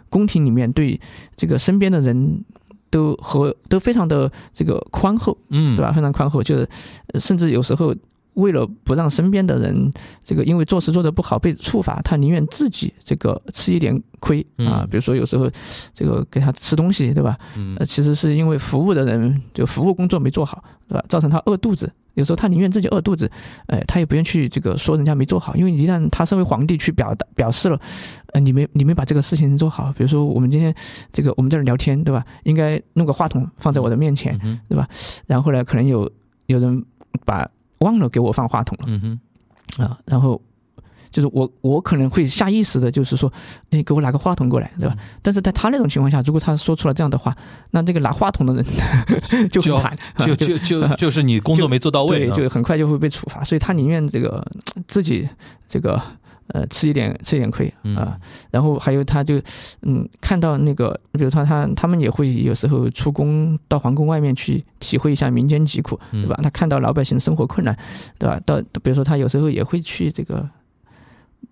宫廷里面对这个身边的人都和都非常的这个宽厚，嗯，对吧？非常宽厚，就是甚至有时候。为了不让身边的人这个因为做事做得不好被处罚，他宁愿自己这个吃一点亏啊。比如说有时候这个给他吃东西，对吧？呃，其实是因为服务的人就服务工作没做好，对吧？造成他饿肚子。有时候他宁愿自己饿肚子，哎，他也不愿去这个说人家没做好，因为一旦他身为皇帝去表达表示了，呃，你没你没把这个事情做好。比如说我们今天这个我们在这聊天，对吧？应该弄个话筒放在我的面前，对吧？然后呢，可能有有人把。忘了给我放话筒了，嗯哼，啊，然后就是我我可能会下意识的，就是说，哎，给我拿个话筒过来，对吧？但是在他那种情况下，如果他说出了这样的话，那这个拿话筒的人 [laughs] 就很惨，就就就就是你工作没做到位，对就很快就会被处罚，所以他宁愿这个自己这个。呃，吃一点吃一点亏啊，然后还有他就，嗯，看到那个，比如说他他们也会有时候出宫到皇宫外面去体会一下民间疾苦，对吧？他看到老百姓生活困难，对吧？到比如说他有时候也会去这个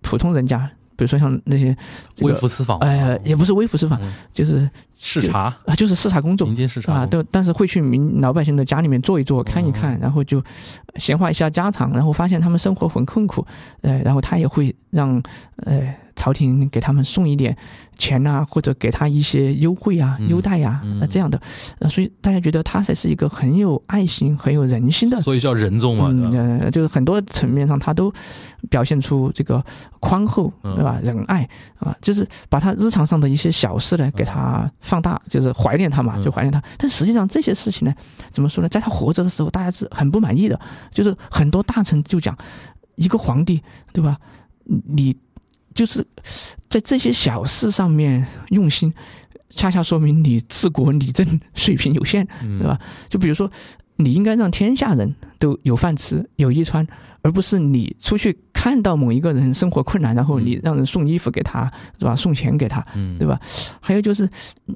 普通人家。比如说像那些微服私访，哎，也不是微服私访，就是视察？啊，就是视察工作，民间视察啊，都但是会去民老百姓的家里面坐一坐，看一看，然后就闲话一下家常，然后发现他们生活很困苦，呃，然后他也会让呃。朝廷给他们送一点钱呐，或者给他一些优惠啊、优待呀，那这样的，所以大家觉得他才是一个很有爱心、很有人心的，所以叫仁宗嘛，呃，就是很多层面上他都表现出这个宽厚，对吧？仁爱啊，就是把他日常上的一些小事呢给他放大，就是怀念他嘛，就怀念他。但实际上这些事情呢，怎么说呢？在他活着的时候，大家是很不满意的，就是很多大臣就讲，一个皇帝，对吧？你。就是在这些小事上面用心，恰恰说明你治国理政水平有限，对吧？就比如说，你应该让天下人都有饭吃、有衣穿，而不是你出去看到某一个人生活困难，然后你让人送衣服给他，是吧？送钱给他，对吧？还有就是，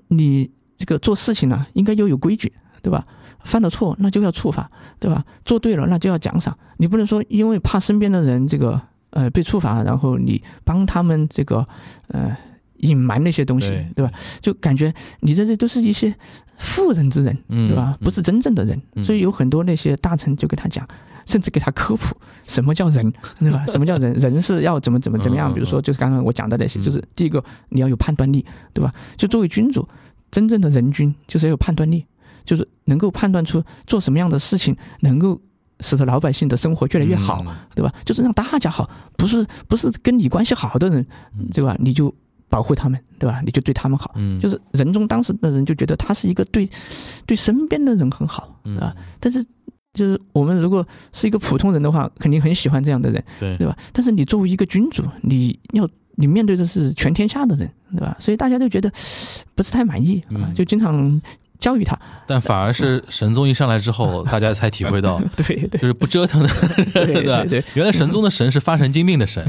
你这个做事情呢，应该要有规矩，对吧？犯了错那就要处罚，对吧？做对了那就要奖赏，你不能说因为怕身边的人这个。呃，被处罚，然后你帮他们这个呃隐瞒那些东西，对吧？就感觉你这这都是一些妇人之仁，对吧？不是真正的人，所以有很多那些大臣就跟他讲，甚至给他科普什么叫人，对吧？什么叫人？人是要怎么怎么怎么样？比如说，就是刚刚我讲的那些，就是第一个你要有判断力，对吧？就作为君主，真正的人君就是要有判断力，就是能够判断出做什么样的事情能够。使得老百姓的生活越来越好，对吧？就是让大家好，不是不是跟你关系好的人，对吧？你就保护他们，对吧？你就对他们好。嗯就是仁宗当时的人就觉得他是一个对对身边的人很好啊。但是就是我们如果是一个普通人的话，肯定很喜欢这样的人，对对吧？但是你作为一个君主，你要你面对的是全天下的人，对吧？所以大家都觉得不是太满意啊，就经常。教育他，但反而是神宗一上来之后，[laughs] 大家才体会到，[laughs] 对，就是不折腾的，[laughs] 对对对，原来神宗的神是发神经病的神，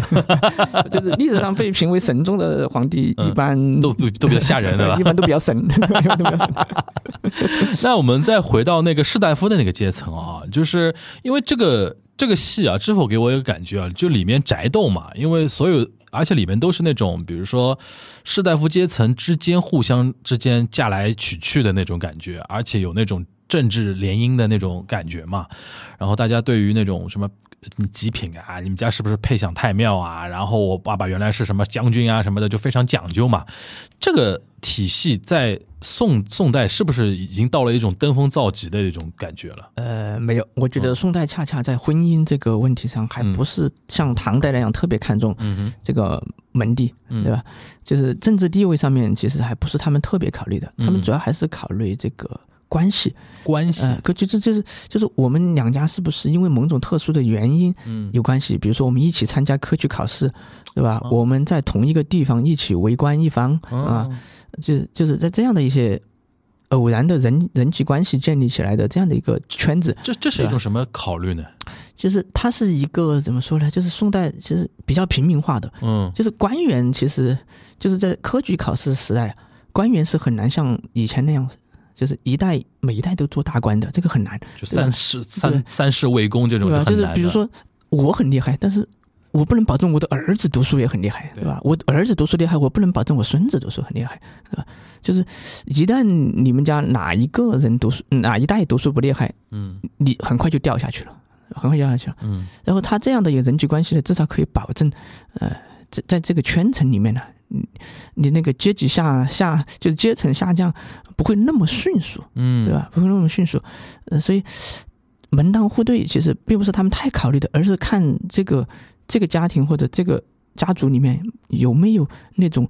就是历史上被评为神宗的皇帝，一般都都比较吓人，对吧？一般都比较神，一般都比较神。那我们再回到那个士大夫的那个阶层啊，就是因为这个这个戏啊，知否给我一个感觉啊，就里面宅斗嘛，因为所有。而且里面都是那种，比如说士大夫阶层之间互相之间嫁来娶去的那种感觉，而且有那种政治联姻的那种感觉嘛。然后大家对于那种什么极品啊，你们家是不是配享太庙啊？然后我爸爸原来是什么将军啊什么的，就非常讲究嘛。这个体系在。宋宋代是不是已经到了一种登峰造极的一种感觉了？呃，没有，我觉得宋代恰恰在婚姻这个问题上，还不是像唐代那样特别看重这个门第，对吧？就是政治地位上面，其实还不是他们特别考虑的，他们主要还是考虑这个关系。关系，呃，可就是就是就是我们两家是不是因为某种特殊的原因，嗯，有关系？比如说我们一起参加科举考试，对吧？我们在同一个地方一起为官一方啊，就就是在这样的一些偶然的人人际关系建立起来的这样的一个圈子。这这是一种什么考虑呢？就是它是一个怎么说呢？就是宋代其实比较平民化的，嗯，就是官员其实就是在科举考试时代，官员是很难像以前那样。就是一代每一代都做大官的，这个很难。就三世三三世为公这种就就是比如说我很厉害，但是我不能保证我的儿子读书也很厉害，对吧？我儿子读书厉害，我不能保证我孙子读书很厉害，对吧？就是一旦你们家哪一个人读书，哪一代读书不厉害，嗯，你很快就掉下去了，很快掉下去了。嗯，然后他这样的一个人际关系呢，至少可以保证，呃，在在这个圈层里面呢。你你那个阶级下下就是阶层下降不会那么迅速，嗯，对吧？不会那么迅速，呃，所以门当户对其实并不是他们太考虑的，而是看这个这个家庭或者这个家族里面有没有那种。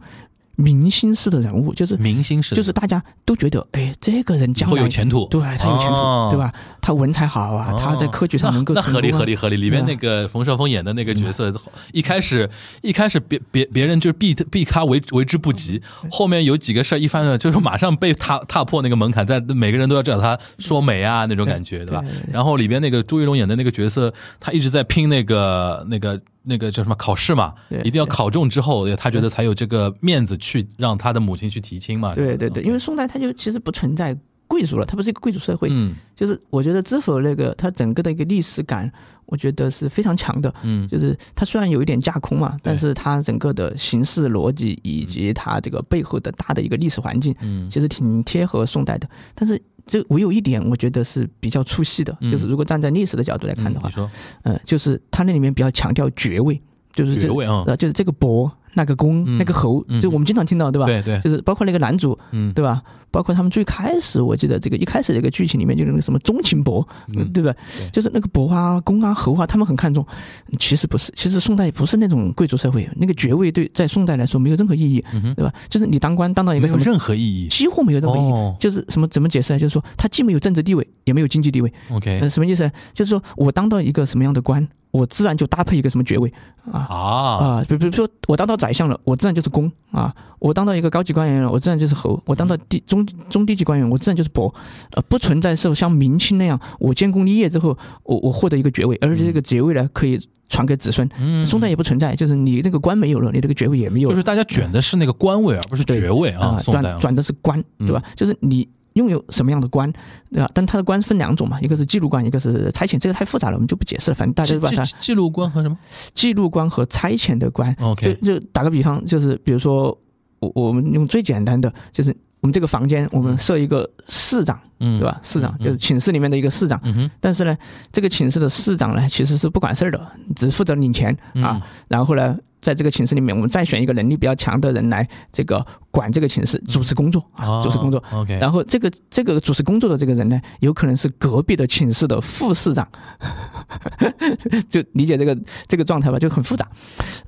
明星式的人物就是明星式，就是大家都觉得，哎，这个人将来有前途，对他有前途，对吧？他文采好啊，他在科举上能够那合理合理合理。里面那个冯绍峰演的那个角色，一开始一开始别别别人就是避避他为为之不及，后面有几个事儿一翻了，就是马上被踏踏破那个门槛，在每个人都要找他说媒啊那种感觉，对吧？然后里边那个朱一龙演的那个角色，他一直在拼那个那个。那个叫什么考试嘛，一定要考中之后，他觉得才有这个面子去让他的母亲去提亲嘛。对对对，因为宋代他就其实不存在贵族了，它不是一个贵族社会。嗯，就是我觉得知否那个它整个的一个历史感，我觉得是非常强的。嗯，就是它虽然有一点架空嘛，但是它整个的形式逻辑以及它这个背后的大的一个历史环境，嗯，其实挺贴合宋代的。但是。这唯有一点，我觉得是比较出戏的，就是如果站在历史的角度来看的话，你说，呃，就是它那里面比较强调爵位，就是爵位啊，就是这个伯。那个公，那个侯，就我们经常听到，对吧？对对，就是包括那个男主，嗯，对吧？包括他们最开始，我记得这个一开始这个剧情里面就是那个什么钟情伯，对不对？就是那个伯啊、公啊、侯啊，他们很看重。其实不是，其实宋代不是那种贵族社会，那个爵位对在宋代来说没有任何意义，对吧？就是你当官当到一个什么任何意义，几乎没有任何意义。就是什么怎么解释呢？就是说他既没有政治地位，也没有经济地位。OK，什么意思？就是说我当到一个什么样的官？我自然就搭配一个什么爵位啊啊，比比如说我当到宰相了，我自然就是公啊；我当到一个高级官员了，我自然就是侯；我当到低中中低级官员，我自然就是伯。呃，不存在说像明清那样，我建功立业之后，我我获得一个爵位，而且这个爵位呢可以传给子孙。嗯宋代也不存在，就是你这个官没有了，你这个爵位也没有。就是大家卷的是那个官位，而不是爵位啊。转转的是官，对吧？就是你。拥有什么样的官，对吧？但他的官分两种嘛，一个是记录官，一个是差遣。这个太复杂了，我们就不解释了。反正大家把它记录官和什么？记录官和差遣的官。OK，就就打个比方，就是比如说，我我们用最简单的，就是我们这个房间，我们设一个市长，嗯，对吧？市长就是寝室里面的一个市长。但是呢，这个寝室的市长呢，其实是不管事儿的，只负责领钱啊。然后呢？在这个寝室里面，我们再选一个能力比较强的人来这个管这个寝室，主持工作啊，主持工作。OK，然后这个这个主持工作的这个人呢，有可能是隔壁的寝室的副市长，[laughs] 就理解这个这个状态吧，就很复杂。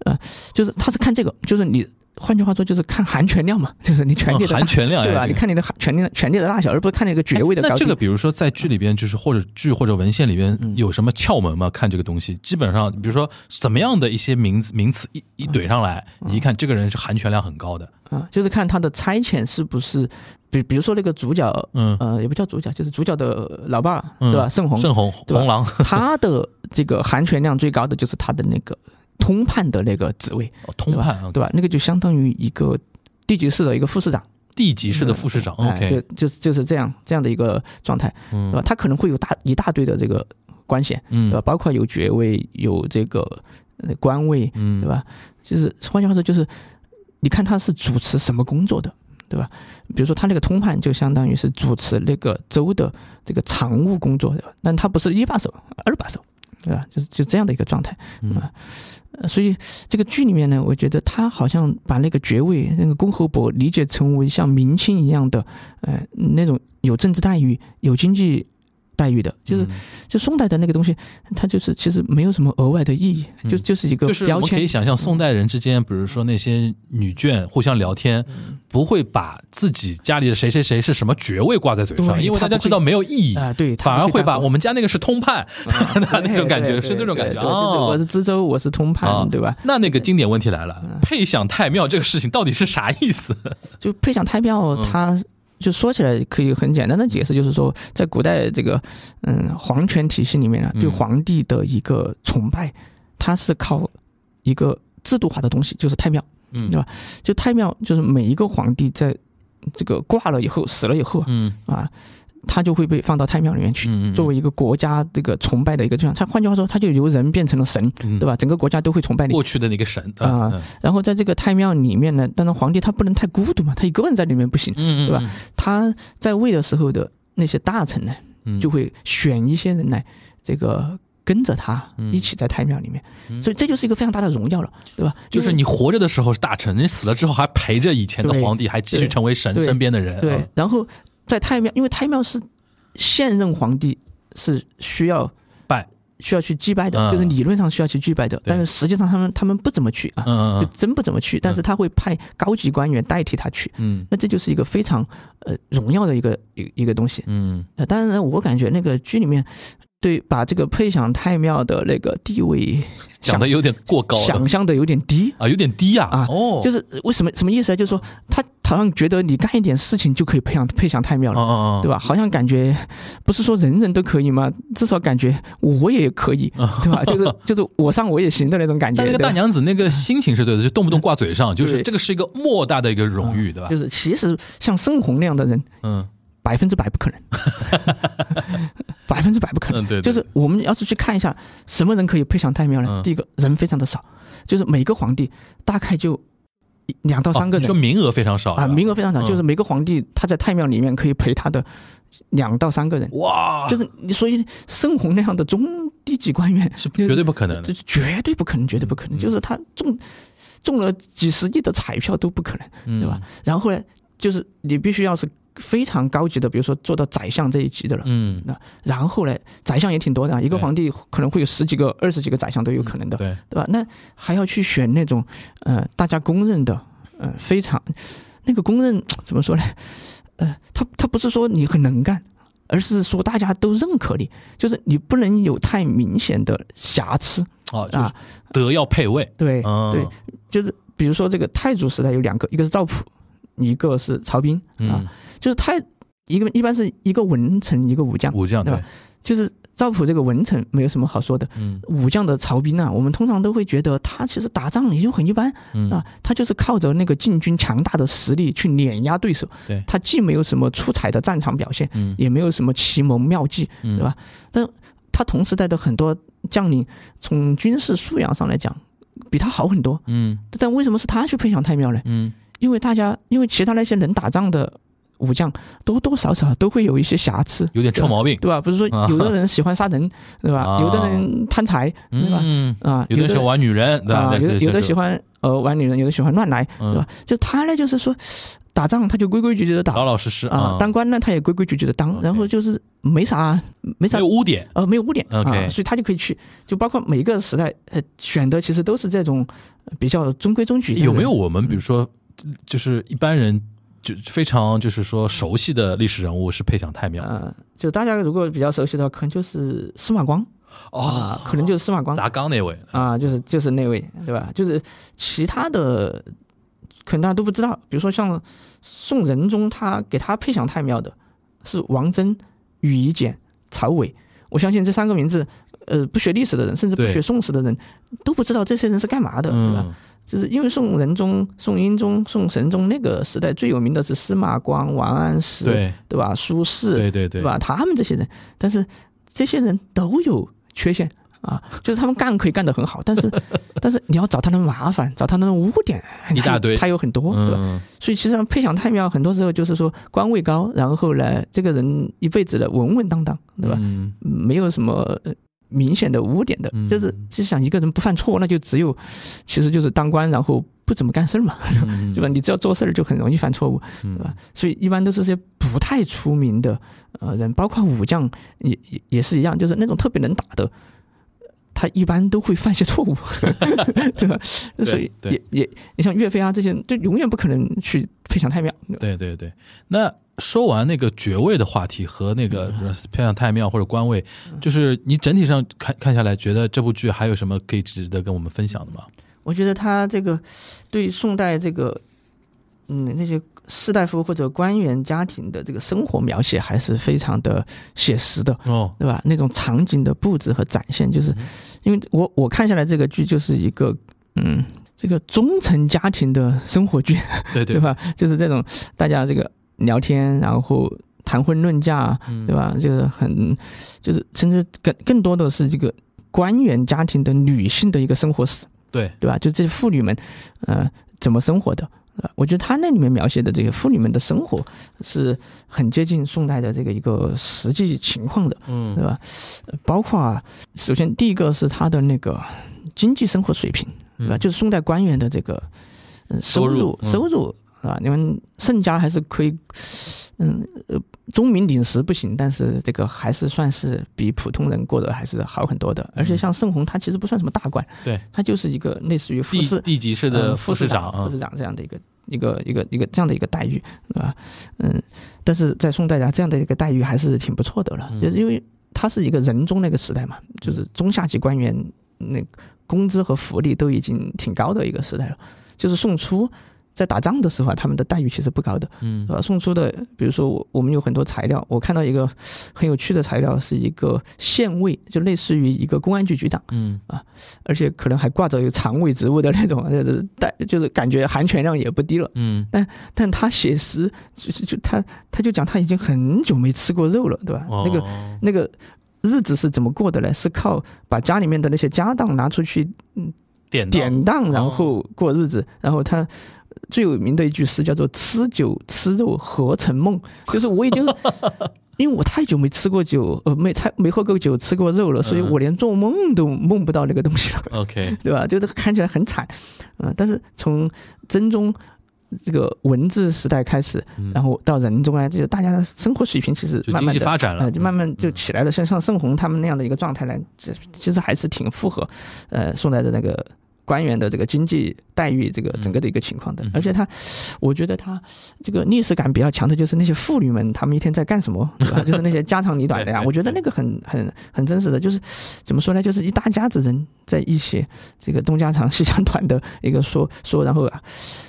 呃，就是他是看这个，就是你。换句话说，就是看含权量嘛，[laughs] 就是你权力的含权量，对吧？你看你的含权力权力的大小，而不是看那个爵位的高低。那这个，比如说在剧里边，就是或者剧或者文献里边有什么窍门吗？看这个东西，基本上，比如说怎么样的一些名字名词一一怼上来，你一看这个人是含权量很高的啊，就是看他的差遣是不是，比比如说那个主角，嗯呃，也不叫主角，就是主角的老爸，对吧？盛红，盛红，红狼，[laughs] 他的这个含权量最高的就是他的那个。通判的那个职位，通判对吧？那个就相当于一个地级市的一个副市长，地级市的副市长，OK，就就是就是这样这样的一个状态，对吧？他可能会有大一大堆的这个官衔，对吧？包括有爵位，有这个官位，对吧？就是换句话说，就是你看他是主持什么工作的，对吧？比如说他那个通判就相当于是主持那个州的这个常务工作，但他不是一把手，二把手，对吧？就是就这样的一个状态，啊。所以这个剧里面呢，我觉得他好像把那个爵位、那个公侯伯理解成为像明清一样的，呃，那种有政治待遇、有经济待遇的，就是就宋代的那个东西，它就是其实没有什么额外的意义，就就是一个就是我们可以想象宋代人之间，比如说那些女眷互相聊天，不会把自己家里的谁谁谁是什么爵位挂在嘴上，因为大家知道没有意义啊，对，反而会把我们家那个是通判，[laughs] 那种感觉是这种感觉哦，我是知州，我是通判，对吧？那那个经典问题来了，配享太庙这个事情到底是啥意思？就配享太庙，它。就说起来可以很简单的解释，就是说，在古代这个嗯皇权体系里面呢，对皇帝的一个崇拜，它是靠一个制度化的东西，就是太庙，嗯，对吧？就太庙，就是每一个皇帝在这个挂了以后，死了以后，嗯啊。他就会被放到太庙里面去，作为一个国家这个崇拜的一个对象。他换句话说，他就由人变成了神，对吧？整个国家都会崇拜你。过去的那个神啊。然后在这个太庙里面呢，当然皇帝他不能太孤独嘛，他一个人在里面不行，对吧？他在位的时候的那些大臣呢，就会选一些人来这个跟着他一起在太庙里面。所以这就是一个非常大的荣耀了，对吧？就是你活着的时候是大臣，你死了之后还陪着以前的皇帝，还继续成为神身边的人。对，然后。在太庙，因为太庙是现任皇帝是需要拜，需要去祭拜的，就是理论上需要去祭拜的，但是实际上他们他们不怎么去啊，就真不怎么去。但是他会派高级官员代替他去，嗯，那这就是一个非常呃荣耀的一个一一个东西，嗯，呃，当然我感觉那个剧里面。对，把这个配享太庙的那个地位想的有点过高，想象的有点低啊，有点低啊啊！哦，就是为什么什么意思啊？就是说他好像觉得你干一点事情就可以配享配享太庙了，对吧？好像感觉不是说人人都可以吗？至少感觉我也可以，对吧？就是 [laughs] 就是我上我也行的那种感觉。但那个大娘子那个心情是对的，就动不动挂嘴上，就是这个是一个莫大的一个荣誉，对吧？就是其实像盛红那样的人，嗯。百分之百不可能，[laughs] 百分之百不可能。对，就是我们要是去看一下什么人可以配享太庙呢？第一个人非常的少，就是每个皇帝大概就两到三个人，就名额非常少啊，名额非常少，就是每个皇帝他在太庙里面可以陪他的两到三个人。哇，就是你所以盛红那样的中低级官员是绝对不可能，就是绝对不可能，绝对不可能，就是他中中了几十亿的彩票都不可能，对吧？然后呢，就是你必须要是。非常高级的，比如说做到宰相这一级的了，嗯，那然后呢，宰相也挺多的，一个皇帝可能会有十几个、二十几个宰相都有可能的，对，对吧？那还要去选那种，呃，大家公认的，呃，非常那个公认怎么说呢？呃，他他不是说你很能干，而是说大家都认可你，就是你不能有太明显的瑕疵啊，德要配位，对对，就是比如说这个太祖时代有两个，一个是赵普。一个是曹彬啊，就是他一个一般是一个文臣一个武将，武将对吧？就是赵普这个文臣没有什么好说的，嗯，武将的曹彬啊，我们通常都会觉得他其实打仗也就很一般，嗯。啊，他就是靠着那个禁军强大的实力去碾压对手，对，他既没有什么出彩的战场表现，嗯，也没有什么奇谋妙计，对吧？但他同时代的很多将领从军事素养上来讲比他好很多，嗯，但为什么是他去配享太庙呢？嗯。因为大家，因为其他那些能打仗的武将，多多少少都会有一些瑕疵，有点臭毛病，对吧？不是说有的人喜欢杀人，[laughs] 对吧？有的人贪财，对吧？啊，有的喜欢玩女人，对吧？有的有的喜欢呃玩女人，有的喜欢乱来，对吧？就他呢，就是说打仗他就规规矩矩的打，老老实实啊。当官呢，他也规规矩矩的当，然后就是没啥没啥有污点，呃，没有污点，OK，所以他就可以去。就包括每一个时代，呃，选的其实都是这种比较中规中矩。有没有我们比如说？就是一般人就非常就是说熟悉的历史人物是配享太庙。啊，就大家如果比较熟悉的话，可能就是司马光。哦，可能就是司马光。砸缸那位。啊，就是就是那位对吧？就是其他的可能大家都不知道，比如说像宋仁宗，他给他配享太庙的是王真、宇夷简、曹伟，我相信这三个名字，呃，不学历史的人，甚至不学宋史的人都不知道这些人是干嘛的，对吧？就是因为宋仁宗、宋英宗、宋神宗那个时代最有名的是司马光、王安石，对对吧？苏轼，对对对，对吧？他们这些人，但是这些人都有缺陷啊，[laughs] 就是他们干可以干得很好，但是 [laughs] 但是你要找他的麻烦，找他的污点一大堆，他有很多，对吧？所以其实上配享太庙很多时候就是说官位高，然后呢，这个人一辈子的稳稳当当，对吧？没有什么。明显的污点的，就是就想一个人不犯错，那就只有其实就是当官然后不怎么干事儿嘛，[laughs] 对吧？你只要做事儿就很容易犯错误，对吧？所以一般都是些不太出名的呃人，包括武将也也也是一样，就是那种特别能打的。他一般都会犯些错误，[laughs] 对吧？所以也也，你像岳飞啊这些，就永远不可能去配享太庙。对对对。那说完那个爵位的话题和那个偏向太庙或者官位，就是你整体上看看下来，觉得这部剧还有什么可以值得跟我们分享的吗？我觉得他这个对宋代这个嗯那些。士大夫或者官员家庭的这个生活描写还是非常的写实的，哦，对吧？那种场景的布置和展现，就是因为我我看下来这个剧就是一个嗯，这个中层家庭的生活剧，对 [laughs] 对吧？就是这种大家这个聊天，然后谈婚论嫁，对吧？就是很就是甚至更更多的是这个官员家庭的女性的一个生活史，对对吧？就这些妇女们，呃，怎么生活的？我觉得他那里面描写的这个妇女们的生活是很接近宋代的这个一个实际情况的，嗯，对吧？包括啊，首先第一个是他的那个经济生活水平，对吧？就是宋代官员的这个收入收入啊，你们盛家还是可以。嗯，呃，钟鸣鼎食不行，但是这个还是算是比普通人过得还是好很多的。而且像盛红，他其实不算什么大官，对他就是一个类似于副市地级市的副市长、副市长这样的一个一个一个一个这样的一个待遇，对吧？嗯，但是在宋代啊，这样的一个待遇还是挺不错的了，就是因为他是一个人中那个时代嘛，就是中下级官员那工资和福利都已经挺高的一个时代了，就是宋初。在打仗的时候啊，他们的待遇其实不高的，嗯，呃，送出的，比如说我我们有很多材料，我看到一个很有趣的材料，是一个县尉，就类似于一个公安局局长，嗯。啊，而且可能还挂着有常委职务的那种，就是带，就是感觉含权量也不低了，嗯，但但他写诗，就就他他就讲他已经很久没吃过肉了，对吧？那个那个日子是怎么过的呢？是靠把家里面的那些家当拿出去，嗯，典典当，然后过日子，然后他。最有名的一句诗叫做“吃酒吃肉何成梦”，就是我已经，[laughs] 因为我太久没吃过酒，呃，没太没喝过酒，吃过肉了，所以我连做梦都梦不到那个东西了。OK，对吧？就是看起来很惨，嗯，但是从真宗这个文字时代开始，然后到仁宗啊，就大家的生活水平其实慢慢发展了，就慢慢就起来了。像像盛红他们那样的一个状态呢，这其实还是挺符合，呃，宋代的那个。官员的这个经济待遇，这个整个的一个情况的，而且他，我觉得他这个历史感比较强的，就是那些妇女们，她们一天在干什么，对吧 [laughs] 就是那些家长里短的呀。我觉得那个很很很真实的，就是怎么说呢，就是一大家子人在一些这个东家长西家短的一个说说，然后啊，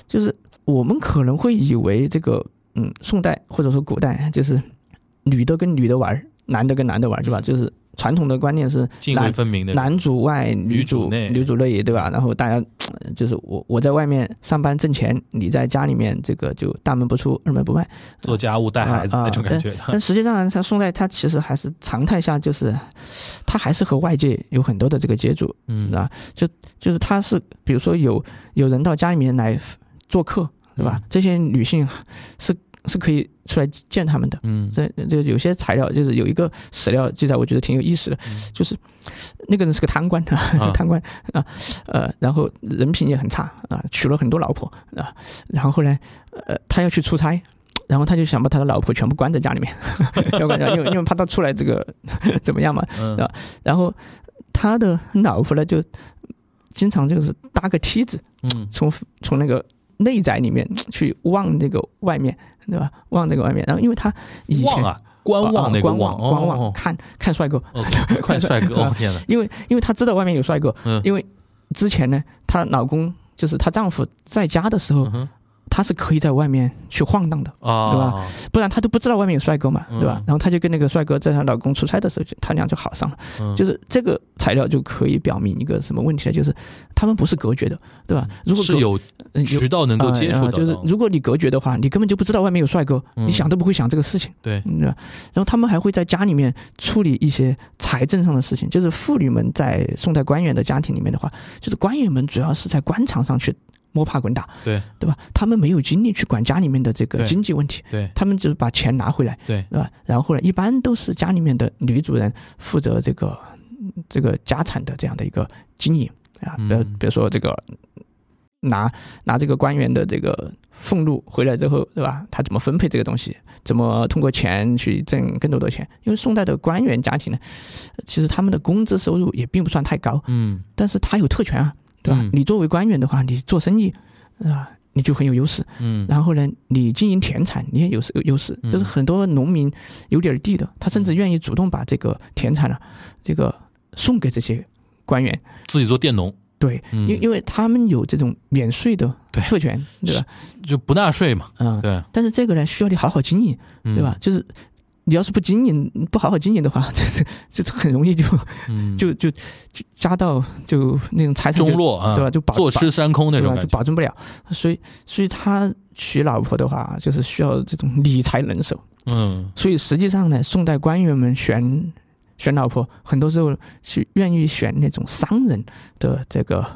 就是我们可能会以为这个嗯，宋代或者说古代，就是女的跟女的玩，男的跟男的玩，是吧？就是。传统的观念是男分明的，男主外女主内，女主内，对吧？然后大家 [tsk] 就是我我在外面上班挣钱，你在家里面这个就大门不出二门不迈，做家务带孩子那种感觉。但实际上，他宋代他其实还是常态下就是他还是和外界有很多的这个接触，嗯啊，就就是他是比如说有有人到家里面来做客，对吧？这些女性是。是可以出来见他们的，嗯，这这有些材料就是有一个史料记载，我觉得挺有意思的，[laughs] 就是那个人是个贪官啊，[laughs] 贪官啊，呃，然后人品也很差啊，娶了很多老婆啊，然后后来呃，他要去出差，然后他就想把他的老婆全部关在家里面，[laughs] 要关家，因为因为怕他出来这个怎么样嘛，啊，然后他的老婆呢就经常就是搭个梯子，嗯，从从那个。内宅里面 [tsk] 去望这个外面，对吧？望这个外面，然后因为他以前啊，观望那个观望观望看看帅哥，看帅哥，[laughs] 哦天呐，因为因为他知道外面有帅哥，因为之前呢，她老公就是她丈夫在家的时候。她是可以在外面去晃荡的，对吧？不然他都不知道外面有帅哥嘛，对吧？然后她就跟那个帅哥在她老公出差的时候，他俩就好上了。就是这个材料就可以表明一个什么问题呢？就是他们不是隔绝的，对吧？如果是有渠道能够接触到，就是如果你隔绝的话，你根本就不知道外面有帅哥，你想都不会想这个事情，对，对吧？然后他们还会在家里面处理一些财政上的事情，就是妇女们在宋代官员的家庭里面的话，就是官员们主要是在官场上去。摸爬滚打，对对吧？他们没有精力去管家里面的这个经济问题，对，他们就是把钱拿回来，对，对吧？然后呢，一般都是家里面的女主人负责这个这个家产的这样的一个经营啊，比如比如说这个拿拿这个官员的这个俸禄回来之后，对吧？他怎么分配这个东西？怎么通过钱去挣更多的钱？因为宋代的官员家庭呢，其实他们的工资收入也并不算太高，嗯，但是他有特权啊，对吧？你作为官员的话，你做生意啊。你就很有优势，嗯，然后呢，你经营田产你也有有优势，就是很多农民有点地的，他甚至愿意主动把这个田产呢，这个送给这些官员，自己做佃农，对，因因为他们有这种免税的特权，对吧？就不纳税嘛，嗯，对。但是这个呢，需要你好好经营，对吧？就是。你要是不经营，不好好经营的话，[laughs] 这这很容易就就就就加到就那种财产中落啊，对吧？就坐吃山空那种就保证不了。所以，所以他娶老婆的话，就是需要这种理财能手。嗯，所以实际上呢，宋代官员们选选老婆，很多时候是愿意选那种商人的这个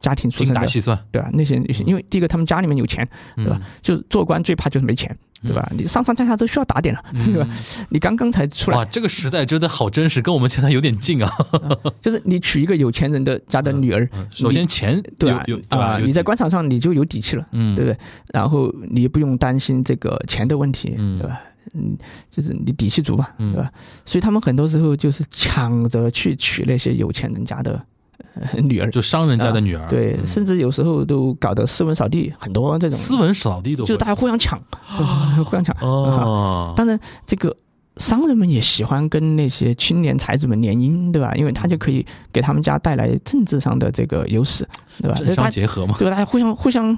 家庭出身的，对吧？那些因为第一个他们家里面有钱，对吧？就做官最怕就是没钱。对吧？你上上下下都需要打点了，[laughs] 对吧？你刚刚才出来，哇，这个时代真的好真实，跟我们现在有点近啊。[laughs] 就是你娶一个有钱人的家的女儿，首先钱对吧？啊，你在官场上你就有底气了，嗯，对不对？然后你也不用担心这个钱的问题，对吧？嗯，就是你底气足嘛，对吧？所以他们很多时候就是抢着去娶那些有钱人家的。[laughs] 女儿就商人家的女儿，对，甚至有时候都搞得斯文扫地，很多这种斯文扫地都就是大家互相抢，[gasps] 互相抢。哦，当然这个商人们也喜欢跟那些青年才子们联姻，对吧？因为他就可以给他们家带来政治上的这个优势，对吧？政商结合嘛，对，大家互相互相，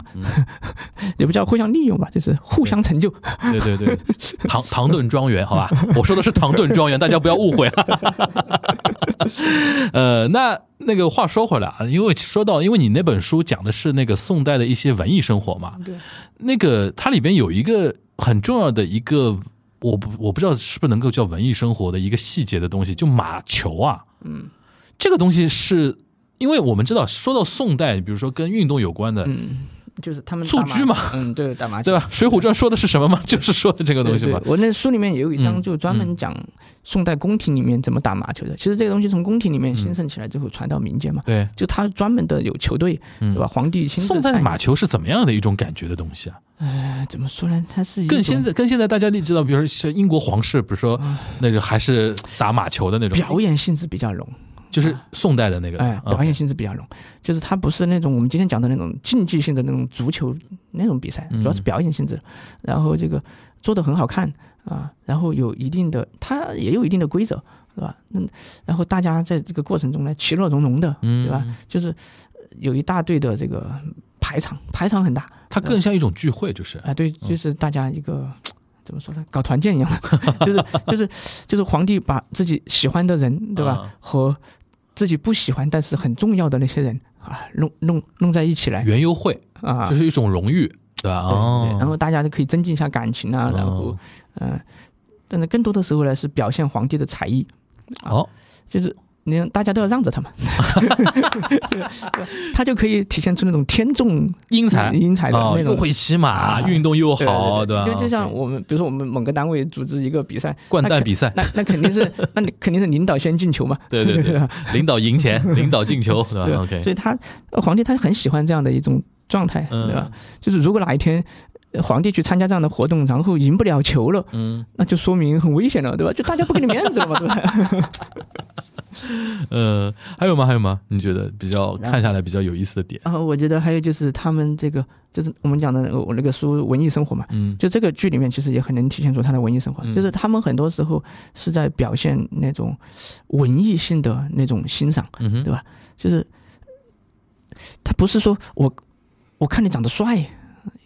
[laughs] 也不叫互相利用吧，就是互相成就。对对对，唐唐顿庄园，好吧，[laughs] 我说的是唐顿庄园，大家不要误会。[laughs] 呃，那。那个话说回来啊，因为说到，因为你那本书讲的是那个宋代的一些文艺生活嘛，对，那个它里边有一个很重要的一个，我不我不知道是不是能够叫文艺生活的一个细节的东西，就马球啊，嗯，这个东西是因为我们知道，说到宋代，比如说跟运动有关的，嗯。就是他们蹴鞠嘛，嗯，对，打麻 [laughs] 将，对吧？《水浒传》说的是什么嘛？就是说的这个东西嘛。我那书里面也有一章，就专门讲宋代宫廷里面怎么打麻球的。其实这个东西从宫廷里面兴盛起来之后，传到民间嘛。对，就他专门的有球队，对吧？皇帝亲自。宋代的马球是怎么样的一种感觉的东西啊？呃，怎么说呢？它是更现在跟现在大家都知道，比如说像英国皇室，比如说那个还是打马球的那种，表演性质比较浓。就是宋代的那个，哎，表演性质比较浓，就是它不是那种我们今天讲的那种竞技性的那种足球那种比赛，主要是表演性质。然后这个做的很好看啊，然后有一定的，它也有一定的规则，是吧？嗯，然后大家在这个过程中呢，其乐融融的，对吧？就是有一大队的这个排场，排场很大，它更像一种聚会，就是啊，对，就是大家一个怎么说呢？搞团建一样的，[laughs] 就是就是就是皇帝把自己喜欢的人，对吧？[laughs] 和自己不喜欢但是很重要的那些人啊，弄弄弄在一起来，园游会啊，就是一种荣誉，对吧？哦，然后大家就可以增进一下感情啊，然后嗯，但是更多的时候呢是表现皇帝的才艺，哦，就是。你大家都要让着他嘛，[laughs] 他就可以体现出那种天纵英才英才的那种，又会骑马，运动又好，对吧？就就像我们，比如说我们某个单位组织一个比赛，掼蛋比赛，那那肯定是，[laughs] 那你肯定是领导先进球嘛？对对对，[laughs] 领导赢钱，领导进球，对吧？OK，所以他皇帝他很喜欢这样的一种状态，对吧？就是如果哪一天。皇帝去参加这样的活动，然后赢不了球了，嗯，那就说明很危险了，对吧？就大家不给你面子了嘛，对吧？[laughs] [laughs] 呃，还有吗？还有吗？你觉得比较看下来比较有意思的点？然后，我觉得还有就是他们这个，就是我们讲的我那个书《文艺生活》嘛，嗯，就这个剧里面其实也很能体现出他的文艺生活，就是他们很多时候是在表现那种文艺性的那种欣赏，嗯对吧？就是他不是说我我看你长得帅。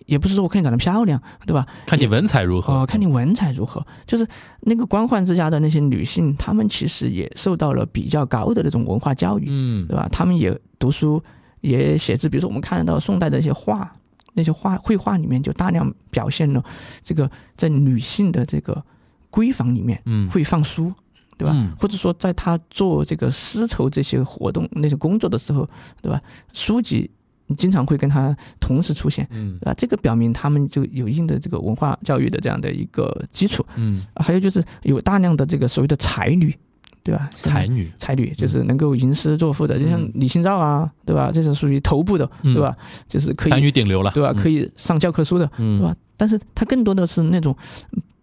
也不是说我看你长得漂亮，对吧？看你文采如何？哦，看你文采如何？就是那个官宦之家的那些女性，她们其实也受到了比较高的那种文化教育，嗯，对吧？她们也读书，也写字。比如说，我们看得到宋代的一些画，那些画绘画里面就大量表现了这个在女性的这个闺房里面，嗯，会放书，对吧？或者说，在她做这个丝绸这些活动、那些工作的时候，对吧？书籍。你经常会跟他同时出现，嗯，啊，这个表明他们就有一定的这个文化教育的这样的一个基础，嗯，还有就是有大量的这个所谓的才女，对吧？才女，才女就是能够吟诗作赋的，就像李清照啊，对吧？这是属于头部的，对吧？就是可以才女顶流了，对吧？可以上教科书的，对吧？但是他更多的是那种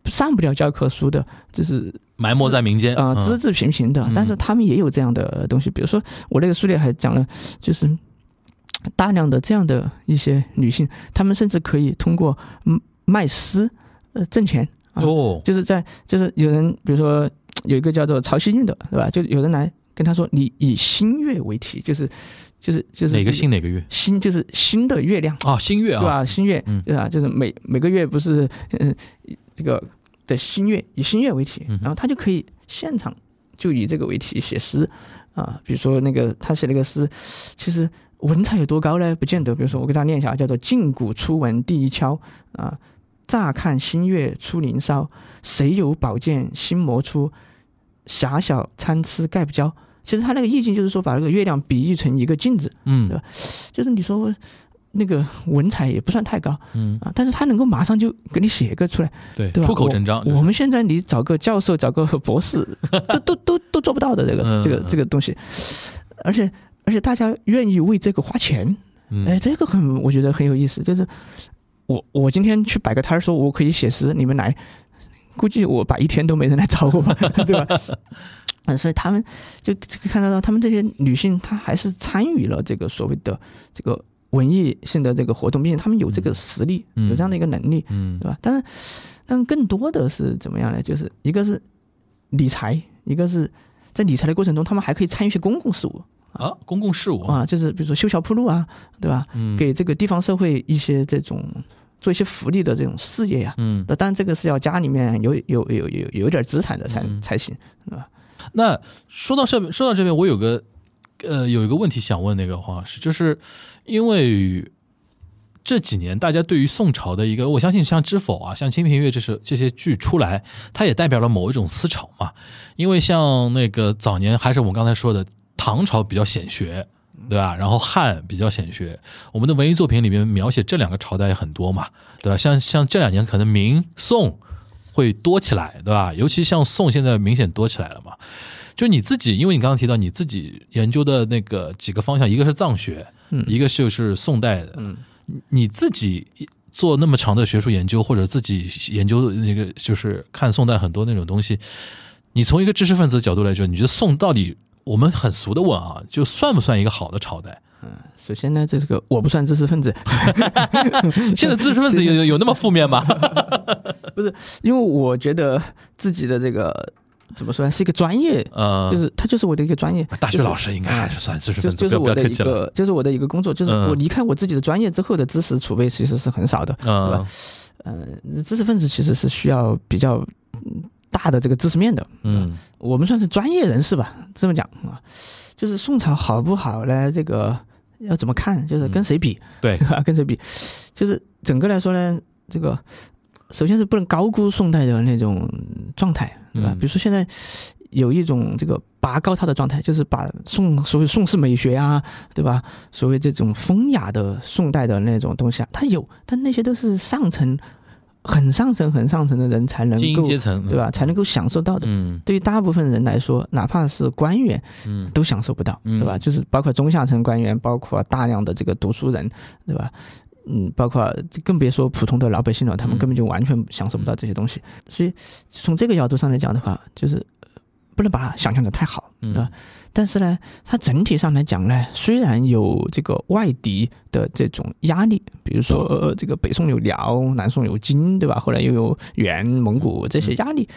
上不了教科书的，就是埋没在民间啊，资质平平的。但是他们也有这样的东西，比如说我那个书里还讲了，就是大量的这样的一些女性，她们甚至可以通过卖诗呃挣钱哦，就是在就是有人比如说有一个叫做曹希运的，对吧？就有人来跟他说，你以新月为题，就是。就是就是哪个星哪个月？新就是新的月亮啊，新月啊，对吧？新月，对吧？就是每每个月不是嗯这个的新月以新月为题，然后他就可以现场就以这个为题写诗啊。比如说那个他写那个诗，其实文采有多高呢？不见得。比如说我给大家念一下，叫做“劲鼓初闻第一敲啊，乍看新月出林梢，谁有宝剑新磨出？狭小参差盖不交。”其实他那个意境就是说，把那个月亮比喻成一个镜子，嗯，对吧？就是你说那个文采也不算太高，嗯啊，但是他能够马上就给你写一个出来，对，对吧？出口成章。我们现在你找个教授、找个博士，都都都都做不到的这个这个这个东西，而且而且大家愿意为这个花钱，哎，这个很我觉得很有意思。就是我我今天去摆个摊儿，说我可以写诗，你们来，估计我摆一天都没人来找我吧，[laughs] 对吧？嗯，[laughs] 所以他们就看得到，他们这些女性，她还是参与了这个所谓的这个文艺性的这个活动，并且她们有这个实力，有这样的一个能力，嗯，对吧？但是，但更多的是怎么样呢？就是一个是理财，一个是在理财的过程中，他们还可以参与一些公共事务啊，公共事务啊，就是比如说修桥铺路啊，对吧？嗯，给这个地方社会一些这种做一些福利的这种事业呀，嗯，那当然这个是要家里面有有有有有点资产的才才行，是吧？那说到这说到这边，我有个呃有一个问题想问那个黄老师，就是因为这几年大家对于宋朝的一个，我相信像《知否》啊，像《清平乐》这是这些剧出来，它也代表了某一种思潮嘛。因为像那个早年还是我们刚才说的唐朝比较显学，对吧？然后汉比较显学，我们的文艺作品里面描写这两个朝代也很多嘛，对吧？像像这两年可能明宋。会多起来，对吧？尤其像宋，现在明显多起来了嘛。就你自己，因为你刚刚提到你自己研究的那个几个方向，一个是藏学，嗯，一个就是宋代的，嗯，你自己做那么长的学术研究，或者自己研究那个，就是看宋代很多那种东西，你从一个知识分子的角度来说，你觉得宋到底，我们很俗的问啊，就算不算一个好的朝代？嗯，首先呢，这是个我不算知识分子。[laughs] 现在知识分子有 [laughs] 有那么负面吗？[laughs] 不是，因为我觉得自己的这个怎么说呢，是一个专业，呃，就是他就是我的一个专业。大学老师应该还是算知识分子，就是我的一个，就是我的一个工作，就是我离开我自己的专业之后的知识储备其实是很少的，对吧？嗯，知识分子其实是需要比较大的这个知识面的。嗯，我们算是专业人士吧，这么讲啊。就是宋朝好不好呢？这个要怎么看？就是跟谁比？对，[laughs] 跟谁比？就是整个来说呢，这个首先是不能高估宋代的那种状态，对吧？比如说现在有一种这个拔高它的状态，就是把宋所谓宋式美学啊，对吧？所谓这种风雅的宋代的那种东西啊，它有，但那些都是上层。很上层、很上层的人才能够，对吧？才能够享受到的。嗯，对于大部分人来说，哪怕是官员，嗯，都享受不到，对吧？就是包括中下层官员，包括大量的这个读书人，对吧？嗯，包括更别说普通的老百姓了，他们根本就完全享受不到这些东西。所以从这个角度上来讲的话，就是不能把它想象的太好，啊。但是呢，它整体上来讲呢，虽然有这个外敌的这种压力，比如说这个北宋有辽，南宋有金，对吧？后来又有元、蒙古这些压力，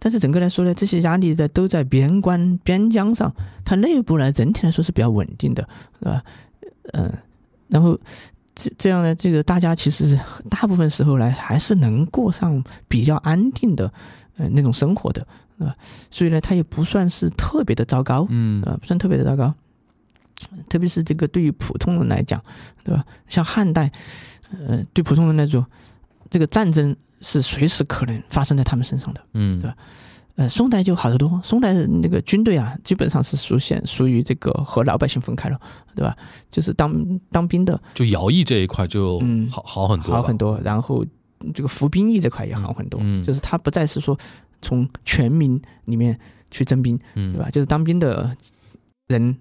但是整个来说呢，这些压力在都在边关边疆上，它内部呢整体来说是比较稳定的，是吧？嗯，然后这这样呢，这个大家其实大部分时候呢还是能过上比较安定的呃那种生活的。啊，所以呢，它也不算是特别的糟糕，嗯，啊，不算特别的糟糕，特别是这个对于普通人来讲，对吧？像汉代，呃，对普通人来说，这个战争是随时可能发生在他们身上的，嗯，对吧？呃，宋代就好得多，宋代那个军队啊，基本上是属现属于这个和老百姓分开了，对吧？就是当当兵的，就徭役这一块就好好很多，好很多，然后这个服兵役这块也好很多，就是他不再是说。从全民里面去征兵，嗯，对吧？就是当兵的人，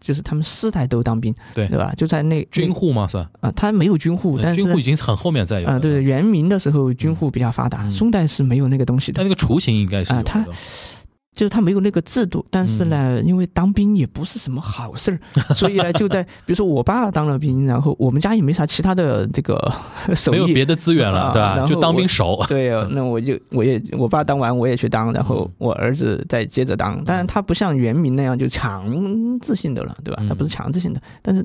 就是他们世代都当兵，对对吧？就在那军户嘛算啊，他没有军户，但是军户已经很后面再有啊，对，元明的时候军户比较发达，宋代是没有那个东西的。他那个雏形应该是啊，他。就是他没有那个制度，但是呢，因为当兵也不是什么好事儿，[laughs] 所以呢，就在比如说我爸当了兵，然后我们家也没啥其他的这个 [laughs] 手艺，没有别的资源了，对吧？就当兵熟。[laughs] 对，那我就我也我爸当完我也去当，然后我儿子再接着当。当然他不像原民那样就强制性的了，对吧？他不是强制性的，但是。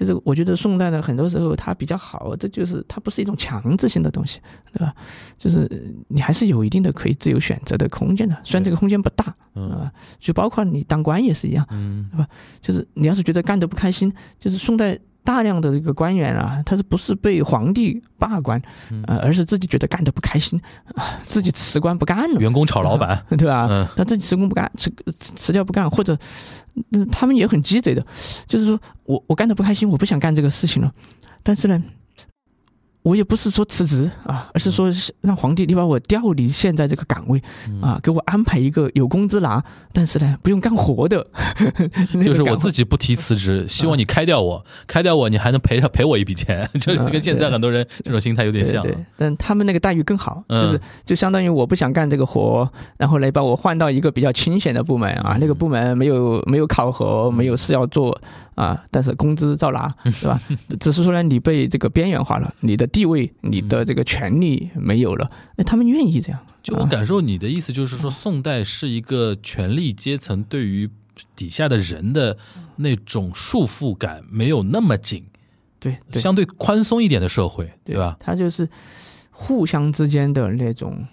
就是我觉得宋代呢，很多时候它比较好，这就是它不是一种强制性的东西，对吧？就是你还是有一定的可以自由选择的空间的，虽然这个空间不大，啊，就包括你当官也是一样，对吧？就是你要是觉得干得不开心，就是宋代大量的这个官员啊，他是不是被皇帝罢官，啊，而是自己觉得干得不开心啊，自己辞官不干了，员工炒老板，对吧？他自己辞工不干，辞辞掉不干，或者。呃他们也很鸡贼的，就是说我我干的不开心，我不想干这个事情了，但是呢。我也不是说辞职啊，而是说让皇帝你把我调离现在这个岗位啊，给我安排一个有工资拿，但是呢不用干活的，[laughs] 就是我自己不提辞职，希望你开掉我，开掉我你还能赔赔我一笔钱，[laughs] 就是跟现在很多人这种心态有点像。但他们那个待遇更好，就是就相当于我不想干这个活，然后来把我换到一个比较清闲的部门啊，那个部门没有没有考核，没有事要做。啊，但是工资照拿，是吧？只是说呢，你被这个边缘化了，你的地位、你的这个权利没有了。哎，他们愿意这样。就我感受，你的意思就是说，宋代是一个权力阶层对于底下的人的那种束缚感没有那么紧，对，相对宽松一点的社会，对吧？他就是互相之间的那种，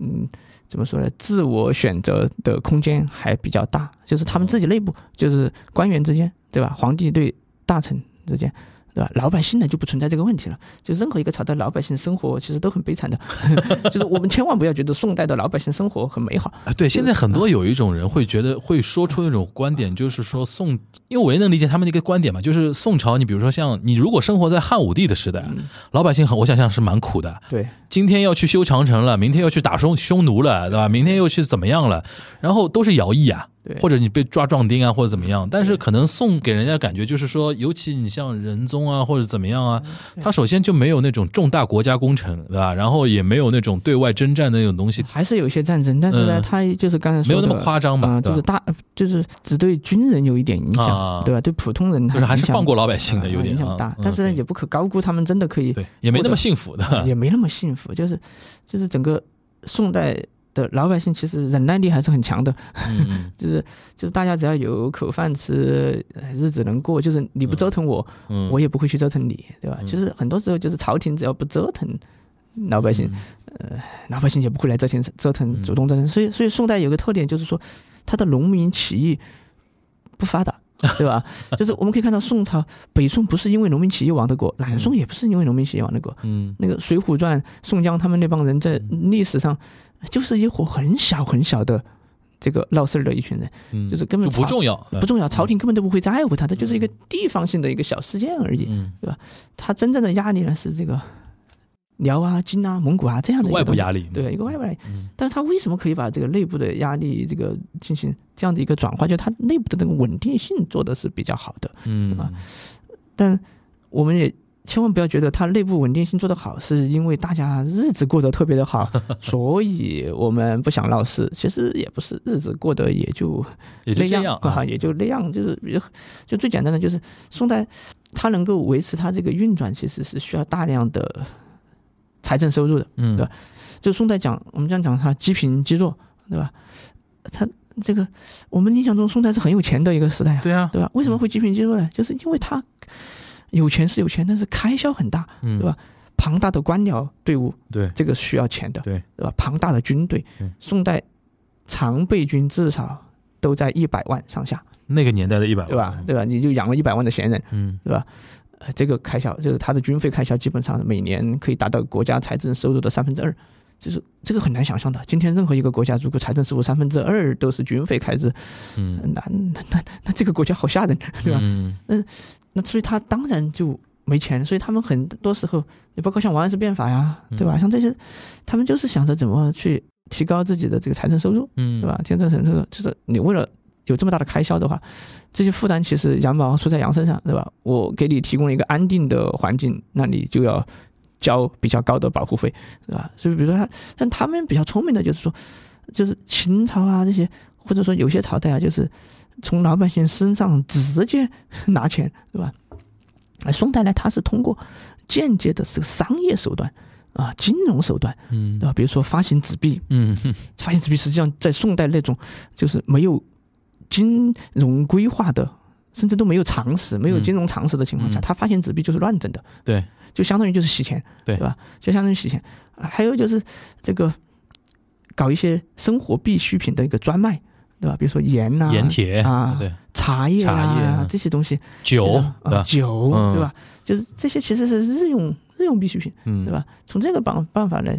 嗯。怎么说呢？自我选择的空间还比较大，就是他们自己内部，就是官员之间，对吧？皇帝对大臣之间。对吧？老百姓呢就不存在这个问题了。就任何一个朝代，老百姓生活其实都很悲惨的。[laughs] 就是我们千万不要觉得宋代的老百姓生活很美好啊。对，现在很多有一种人会觉得会说出一种观点，就是说宋，因为我也能理解他们的一个观点嘛，就是宋朝，你比如说像你如果生活在汉武帝的时代，老百姓很，我想象是蛮苦的。对，今天要去修长城了，明天要去打匈匈奴了，对吧？明天又去怎么样了？然后都是徭役啊。或者你被抓壮丁啊，或者怎么样？但是可能宋给人家感觉就是说，尤其你像仁宗啊，或者怎么样啊，他首先就没有那种重大国家工程，对吧？然后也没有那种对外征战的那种东西。还是有一些战争，但是呢，他就是刚才说没有那么夸张吧？就是大，就是只对军人有一点影响，对吧？对普通人就是还是放过老百姓的，有点影响大。但是呢，也不可高估他们真的可以，对，也没那么幸福的，[laughs] 也没那么幸福。就是就是整个宋代。的老百姓其实忍耐力还是很强的，[laughs] 就是就是大家只要有口饭吃，日子能过，就是你不折腾我，我也不会去折腾你，对吧？其实很多时候就是朝廷只要不折腾老百姓，呃，老百姓也不会来折腾折腾主动折腾。所以所以宋代有个特点就是说，他的农民起义不发达，对吧？[laughs] 就是我们可以看到宋朝北宋不是因为农民起义亡的国，南宋也不是因为农民起义亡的国。嗯，那个《水浒传》宋江他们那帮人在历史上。就是一伙很小很小的这个闹事儿的一群人，就是根本不重要，不重要，朝廷根本都不会在乎他，他就是一个地方性的一个小事件而已，对吧？他真正的压力呢是这个辽啊、金啊、蒙古啊这样的外部压力，对一个外部压力。但是他为什么可以把这个内部的压力这个进行这样的一个转化？就他内部的那个稳定性做的是比较好的，嗯啊。但我们也。千万不要觉得它内部稳定性做得好，是因为大家日子过得特别的好，[laughs] 所以我们不想闹事。其实也不是，日子过得也就那样啊，也就那样。就是就最简单的，就是宋代它能够维持它这个运转，其实是需要大量的财政收入的，嗯，对吧？就宋代讲，我们这样讲他积贫积弱，对吧？他这个我们印象中宋代是很有钱的一个时代啊，对啊，对吧？为什么会积贫积弱呢？就是因为他。有钱是有钱，但是开销很大，对吧？庞大的官僚队伍，对这个需要钱的，对对吧？庞大的军队，宋代常备军至少都在一百万上下。那个年代的一百万，对吧？对吧？你就养了一百万的闲人，嗯，对吧？呃，这个开销就是他的军费开销，基本上每年可以达到国家财政收入的三分之二，就是这个很难想象的。今天任何一个国家如果财政收入三分之二都是军费开支，嗯，那那那那这个国家好吓人，对吧？嗯，那。那所以他当然就没钱，所以他们很多时候，你包括像王安石变法呀，对吧？像这些，他们就是想着怎么去提高自己的这个财政收入，嗯，对吧？提高财政收入，就是你为了有这么大的开销的话，这些负担其实羊毛出在羊身上，对吧？我给你提供了一个安定的环境，那你就要交比较高的保护费，对吧？所以比如说他，但他们比较聪明的就是说，就是秦朝啊这些，或者说有些朝代啊，就是从老百姓身上直接 [laughs] 拿钱，对吧？哎，宋代呢，它是通过间接的这个商业手段啊，金融手段，嗯，对吧？比如说发行纸币，嗯，发行纸币实际上在宋代那种就是没有金融规划的，甚至都没有常识、没有金融常识的情况下，嗯他发行纸币就是乱整的，对，就相当于就是洗钱，对吧？就相当于洗钱。啊还有就是这个搞一些生活必需品的一个专卖，对吧？比如说盐呐、盐铁啊对，茶叶啊啊这些东西，酒，啊？酒，嗯对吧？就是这些其实是日用日用必需品，嗯，对？吧？从这个办办法来，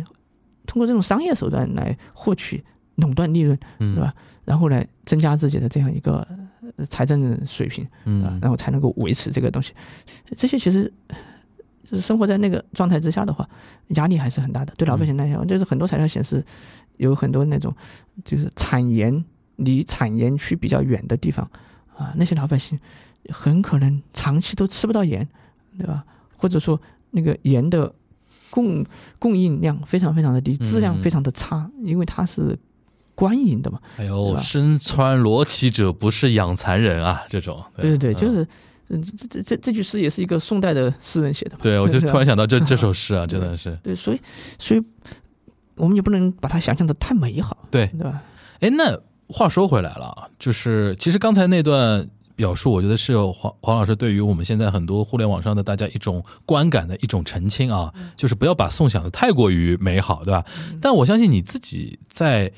通过这种商业手段来获取垄断利润，嗯，对吧？然后来增加自己的这样一个呃财政水平，啊嗯，然后才能够维持这个东西。这些其实就是生活在那个状态之下的话，压力还是很大的。对老百姓来讲，就是很多材料显示，有很多那种就是产盐离产盐区比较远的地方啊，那些老百姓很可能长期都吃不到盐，对吧？或者说那个盐的供供应量非常非常的低，质量嗯非常的差，因为它是官营的嘛。还有身穿罗绮者不是养蚕人啊，这种，对对对，就嗯是，嗯，这这这这句诗也是一个宋代的诗人写的嘛。对，我就 [laughs] 突然想到这 [laughs] 这首诗啊，真的是对，所以所以我们也不能把它想象的太美好，对。对吧？哎，那话说回来了啊，就是其实刚才那段表述，我觉得是有黄黄老师对于我们现在很多互联网上的大家一种观感的一种澄清啊，就是不要把宋想的太过于美好，对吧？但我相信你自己在。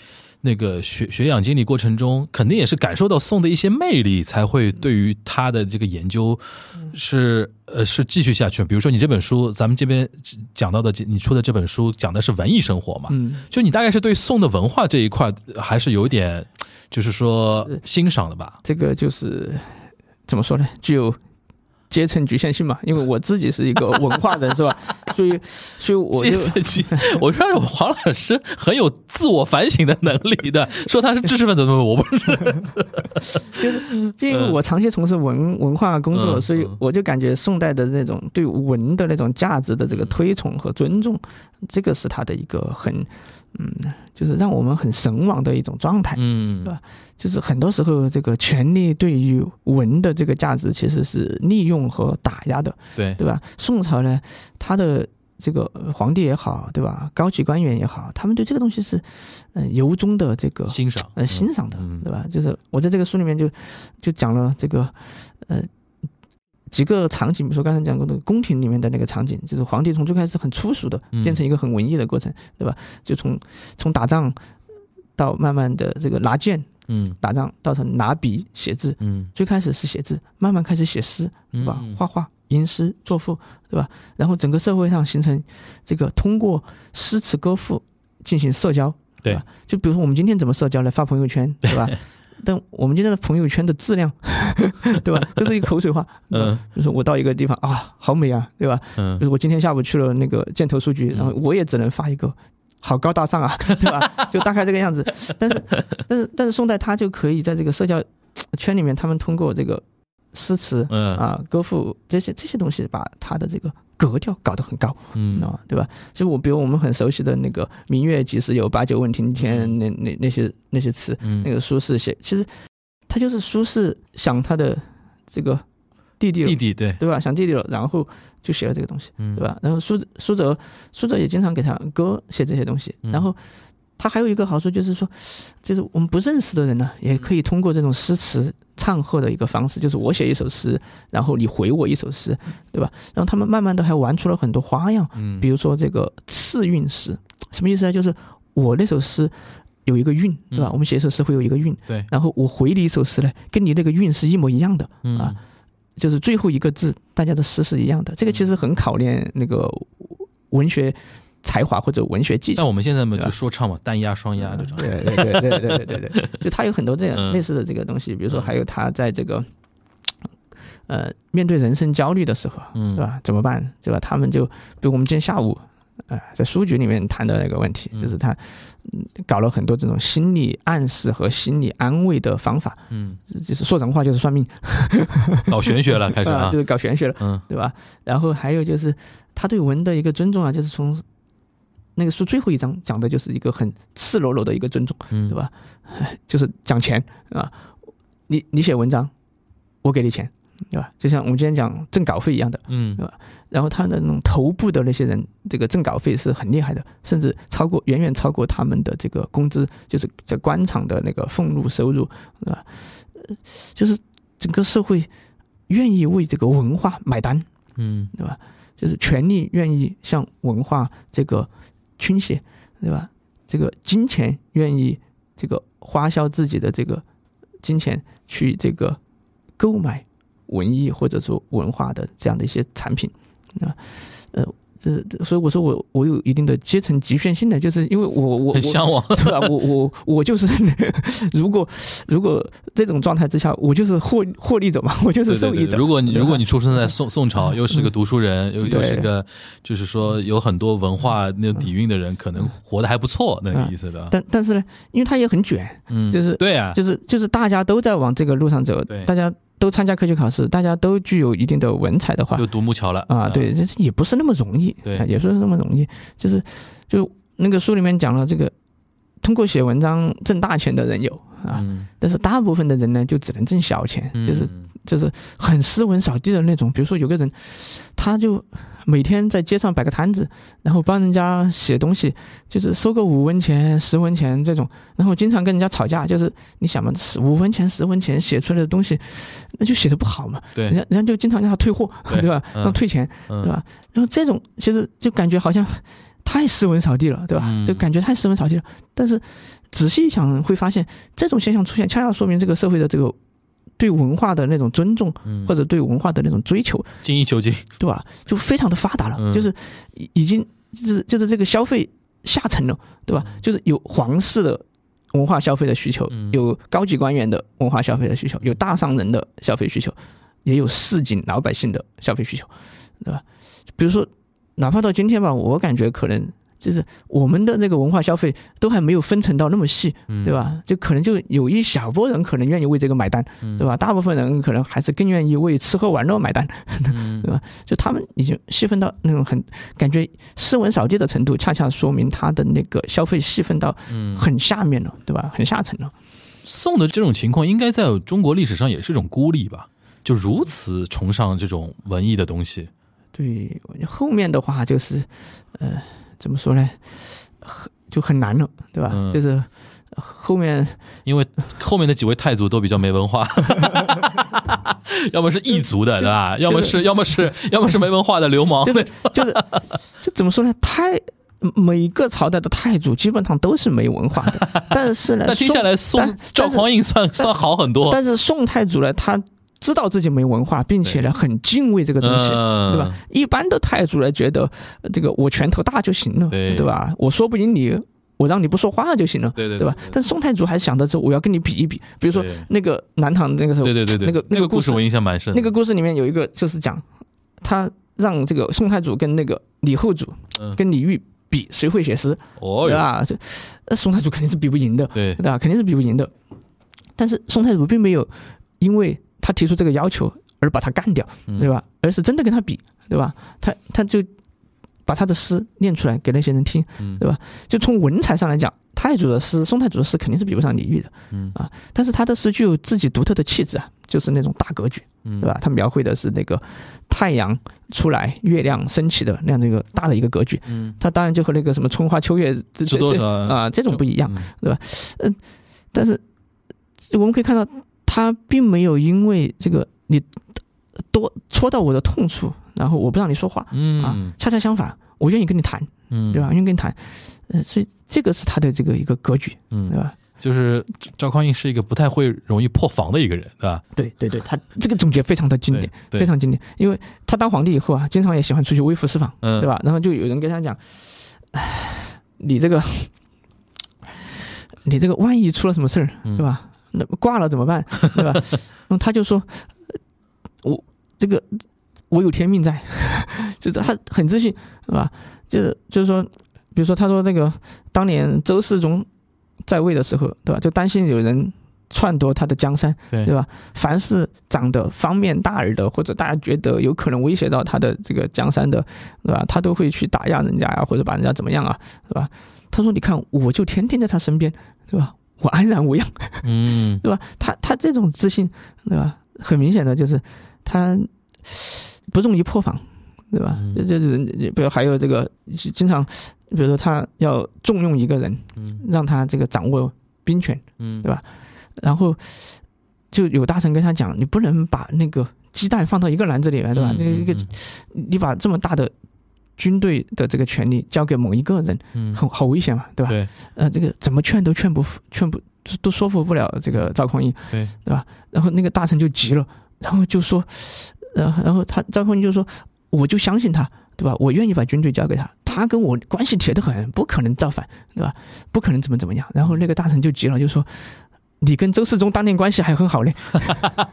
那个学学养经历过程中，肯定也是感受到宋的一些魅力，才会对于他的这个研究是呃是继续下去。比如说你这本书，咱们这边讲到的，你出的这本书讲的是文艺生活嘛，嗯，就你大概是对宋的文化这一块还是有一点，就是说欣赏的吧？这个就是怎么说呢？具有阶层局限性嘛，因为我自己是一个 [laughs] 文化人，是吧？所以，所以我就 [laughs] 我说黄老师很有自我反省的能力的，[laughs] 说他是知识分子，我不是。就是因为我长期从事文文化工作，嗯所以嗯我就感觉宋代的那种对文的那种价值的这个推崇和尊重，这个是他的一个很，嗯，就是让我们很神往的一种状态。嗯对吧就是很多时候，这个权力对于文的这个价值其实是利用和打压的，对，对吧？宋朝呢，他的这个呃皇帝也好，对吧？高级官员也好，他们对这个东西是，嗯、由衷的这个欣赏，呃欣赏的，嗯对吧？就是我在这个书里面就就讲了这个呃几个场景，比如说刚才讲过的宫廷里面的那个场景，就是皇帝从最开始很粗俗的嗯变成一个很文艺的过程，对吧？就从从打仗到慢慢的这个拿剑嗯打仗，到成拿笔写字，嗯，最开始是写字，慢慢开始写诗，对吧？嗯画画、吟诗作赋，对吧？然后整个社会上形成这个通过诗词歌赋进行社交，对吧？就比如说我们今天怎么社交呢？发朋友圈，对吧？[laughs] 但我们今天的朋友圈的质量，[laughs] 对吧？[laughs] 这是一个口水话。嗯，就是我到一个地方啊，好美啊，对吧？嗯就是我今天下午去了那个箭头数据，然后我也只能发一个。好高大上啊，[laughs] 对吧？就大概这个样子。但是，但是，但是宋代他就可以在这个社交圈里面，他们通过这个诗词嗯啊、歌赋这些这些东西，把他的这个格调搞得很高，嗯啊，对吧？就我比如我们很熟悉的那个“明月几时有，把酒问青天”那那那些那些词，嗯那个苏轼写，其实他就是苏轼想他的这个弟弟了弟弟对，对吧？想弟弟了，然后就写了这个东西，嗯对？吧？然后苏苏辙苏辙也经常给他哥写这些东西，嗯然后他还有一个好处就是说，就是我们不认识的人呢，也可以通过这种诗词唱和的一个方式，就是我写一首诗，然后你回我一首诗，对吧？然后他们慢慢的还玩出了很多花样，嗯，比如说这个次韵诗，什么意思呢？就是我那首诗有一个韵，对吧？嗯我们写一首诗会有一个韵，对，然后我回你一首诗呢，跟你那个韵是一模一样的，嗯。啊。就是最后一个字，大家的诗是一样的。这个其实很考验那个文学才华或者文学技巧。像我们现在嘛，就说唱嘛，单押双押这种，对对对对对对对对，[laughs] 就他有很多这嗯样类似的这个东西，比如说还有他在这个。呃，面对人生焦虑的时候，嗯对吧？怎么办？对吧？他们就，比如我们今天下午啊，在书局里面谈的那个问题，就是他搞了很多这种心理暗示和心理安慰的方法，嗯，就是说人话就是算命，[laughs] 搞玄学了，开始 [laughs] 啊，就是搞玄学了，嗯，对吧？然后还有就是他对文的一个尊重啊，就是从那个书最后一章讲的就是一个很赤裸裸的一个尊重，嗯，对吧？[laughs] 就是讲钱啊，你你写文章，我给你钱。对吧？就像我们今天讲挣稿费一样的，嗯，对吧？然后他的那种头部的那些人，这个挣稿费是很厉害的，甚至超过远远超过他们的这个工资，就是在官场的那个俸禄收入，对吧？就是整个社会愿意为这个文化买单，嗯，对吧？就是权力愿意向文化这个倾斜，对吧？这个金钱愿意这个花销自己的这个金钱去这个购买。文艺或者说文化的这样的一些产品，啊，呃，这是所以我说我我有一定的阶层局限性的，就是因为我我很向往，对吧？我我我就是 [laughs] 如果如果这种状态之下，我就是获获利者嘛，我就是受益者。如果你如果你出生在宋宋朝，又是个读书人，又又是个就是说有很多文化那种底蕴的人，可能活得还不错，那个意思的。但但是呢，因为他也很卷，嗯，就是对啊，就是就是大家都在往这个路上走，大家。都参加科举考试，大家都具有一定的文采的话，就独木桥了。啊！对，这也不是那么容易，对，也不是那么容易。就是，就那个书里面讲了，这个通过写文章挣大钱的人有啊，但是大部分的人呢，就只能挣小钱，就是就是很斯文扫地的那种。比如说有个人，他就。每天在街上摆个摊子，然后帮人家写东西，就是收个五文钱、十文钱这种，然后经常跟人家吵架。就是你想嘛，五文钱、十文钱写出来的东西，那就写的不好嘛。对，人家人家就经常让他退货，对吧？让退钱，对吧？然后这种其实就感觉好像太斯文扫地了，对吧？就感觉太斯文扫地了。但是仔细一想，会发现这种现象出现，恰恰说明这个社会的这个。对文化的那种尊重，或者对文化的那种追求，精益求精，对吧？就非常的发达了，就是已经就是就是这个消费下沉了，对吧？就是有皇室的文化消费的需求，有高级官员的文化消费的需求，有大商人的消费需求，也有市井老百姓的消费需求，对吧？比如说，哪怕到今天吧，我感觉可能。就是我们的这个文化消费都还没有分层到那么细，对吧？就可能就有一小波人可能愿意为这个买单，对吧？大部分人可能还是更愿意为吃喝玩乐买单，[laughs] 对吧？就他们已经细分到那种很感觉斯文扫地的程度，恰恰说明他的那个消费细分到很下面了，对吧？很下层了。宋的这种情况应该在中国历史上也是一种孤立吧？就如此崇尚这种文艺的东西。对，后面的话就是，呃。怎么说呢？很就很难了，对吧？就是后面，因为后面的几位太祖都比较没文化，[laughs] 要么是异族的，对吧？要么是要么是要么是没文化的流氓，就是就是，就怎么说呢？太每个朝代的太祖基本上都是没文化的，但是呢，[laughs] 那接下来宋赵匡胤算算好很多，但是宋太祖呢，他。知道自己没文化，并且呢很敬畏这个东西，对吧？一般的太祖呢觉得这个我拳头大就行了，对吧？我说不赢你，我让你不说话就行了，对对，对吧？但是宋太祖还想着说我要跟你比一比，比如说那个南唐那个时候，对对对对，那个那个故事我印象蛮深。那个故事里面有一个就是讲他让这个宋太祖跟那个李后主跟李煜比谁会写诗，对吧？这宋太祖肯定是比不赢的，对吧？肯定是比不赢的。但是宋太祖并没有因为。他提出这个要求而把他干掉，对吧？而是真的跟他比，对吧？他他就把他的诗念出来给那些人听，对吧？就从文采上来讲，太祖的诗，宋太祖的诗肯定是比不上李煜的，啊。但是他的诗具有自己独特的气质啊，就是那种大格局，对吧？他描绘的是那个太阳出来、月亮升起的那样的一个大的一个格局，他当然就和那个什么春花秋月这这啊这种不一样，对吧？嗯，但是我们可以看到。他并没有因为这个你多戳到我的痛处，然后我不让你说话，嗯啊，恰恰相反，我愿意跟你谈，嗯，对吧？愿意跟你谈，呃，所以这个是他的这个一个格局，嗯，对吧？就是赵匡胤是一个不太会容易破防的一个人，对吧？对对对，他这个总结非常的经典，非常经典，因为他当皇帝以后啊，经常也喜欢出去微服私访，嗯，对吧？然后就有人跟他讲，唉，你这个，你这个万一出了什么事儿，对吧？那挂了怎么办？[laughs] 对吧？然后他就说：“我这个我有天命在，就是他很自信，是吧？就是就是说，比如说他说那个当年周世宗在位的时候，对吧？就担心有人。篡夺他的江山，对对吧？凡是长得方面大耳的，或者大家觉得有可能威胁到他的这个江山的，对吧？他都会去打压人家呀，或者把人家怎么样啊，对吧？他说：“你看，我就天天在他身边，对吧？我安然无恙，嗯，对吧？他他这种自信，对吧？很明显的就是他不容易破防，对吧？这就是比如还有这个经常，比如说他要重用一个人，嗯，让他这个掌握兵权，嗯，对吧？然后就有大臣跟他讲：“你不能把那个鸡蛋放到一个篮子里面，对吧？那个一个，你把这么大的军队的这个权利交给某一个人，嗯，很好危险嘛，对吧？对，呃，这个怎么劝都劝不劝不都说服不了这个赵匡胤，对，对吧？然后那个大臣就急了，然后就说，呃，然后他赵匡胤就说，我就相信他，对吧？我愿意把军队交给他，他跟我关系铁得很，不可能造反，对吧？不可能怎么怎么样。然后那个大臣就急了，就说。”你跟周世宗当年关系还很好嘞，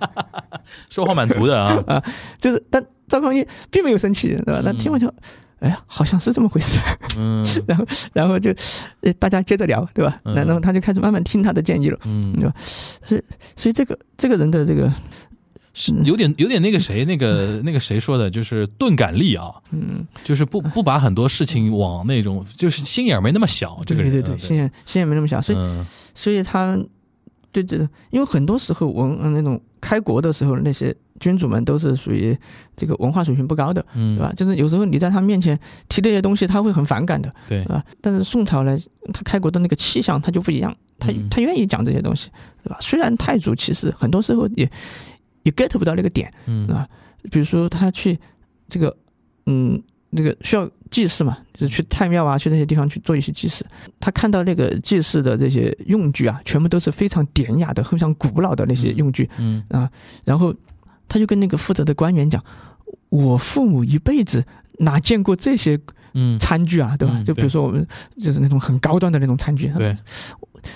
[laughs] 说话蛮毒的啊啊，[laughs] 就是但赵匡胤并没有生气，对吧？他听完就，哎呀，好像是这么回事，嗯，[laughs] 然后然后就，呃，大家接着聊，对吧？然后他就开始慢慢听他的建议了，嗯，对吧？所以所以这个这个人的这个是有点有点那个谁那个那个谁说的，就是钝感力啊，嗯，就是不不把很多事情往那种就是心眼没那么小，这个人对对对，心眼心眼没那么小，所以所以他。对对对，因为很多时候文那种开国的时候，那些君主们都是属于这个文化水平不高的，嗯对吧？就是有时候你在他面前提这些东西，他会很反感的，对吧？但是宋朝呢，他开国的那个气象他就不一样，他他愿意讲这些东西，对吧？虽然太祖其实很多时候也也 get 不到那个点，嗯啊，比如说他去这个嗯。那个需要祭祀嘛，就是去太庙啊，去那些地方去做一些祭祀。他看到那个祭祀的这些用具啊，全部都是非常典雅的、非常古老的那些用具，嗯啊，然后他就跟那个负责的官员讲：“我父母一辈子哪见过这些餐具啊，对吧？就比如说我们就是那种很高端的那种餐具。”对。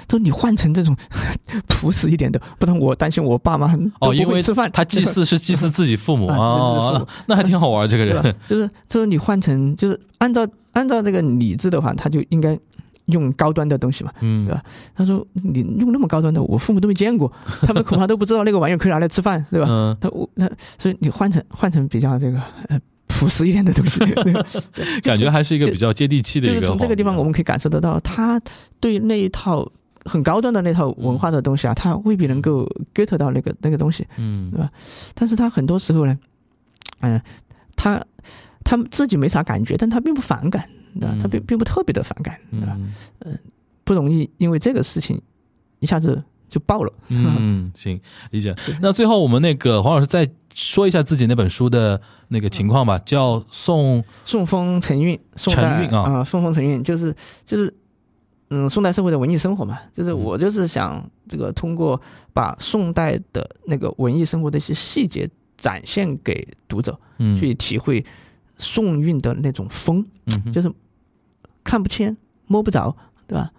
他说：“你换成这种 [laughs] 朴实一点的，不然我担心我爸妈哦，因为吃饭。他祭祀是祭祀自己父母啊，那还挺好玩。这个人就是他说你换成就是按照按照这个礼制的话，他就应该用高端的东西嘛，嗯，对吧？他说你用那么高端的，我父母都没见过，[laughs] 他们恐怕都不知道那个玩意儿可以拿来吃饭，对吧？嗯，他我他所以你换成换成比较这个呃。”朴实一点的东西，[laughs] [laughs] 感觉还是一个比较接地气的一个。就是从这个地方，我们可以感受得到，他对那一套很高端的那套文化的东西啊，他未必能够 get 到那个那个东西，嗯，对吧？但是他很多时候呢，嗯，他他自己没啥感觉，但他并不反感，对吧？他并并不特别的反感，对吧？嗯，不容易因为这个事情一下子就爆了。嗯，[laughs] 行，理解。那最后我们那个黄老师再说一下自己那本书的。那个情况吧，叫宋宋风承运，承运啊，啊宋风承运就是就是，嗯，宋代社会的文艺生活嘛，就是我就是想这个通过把宋代的那个文艺生活的一些细节展现给读者，嗯，去体会宋韵的那种风，嗯，就是看不清摸不着，对吧？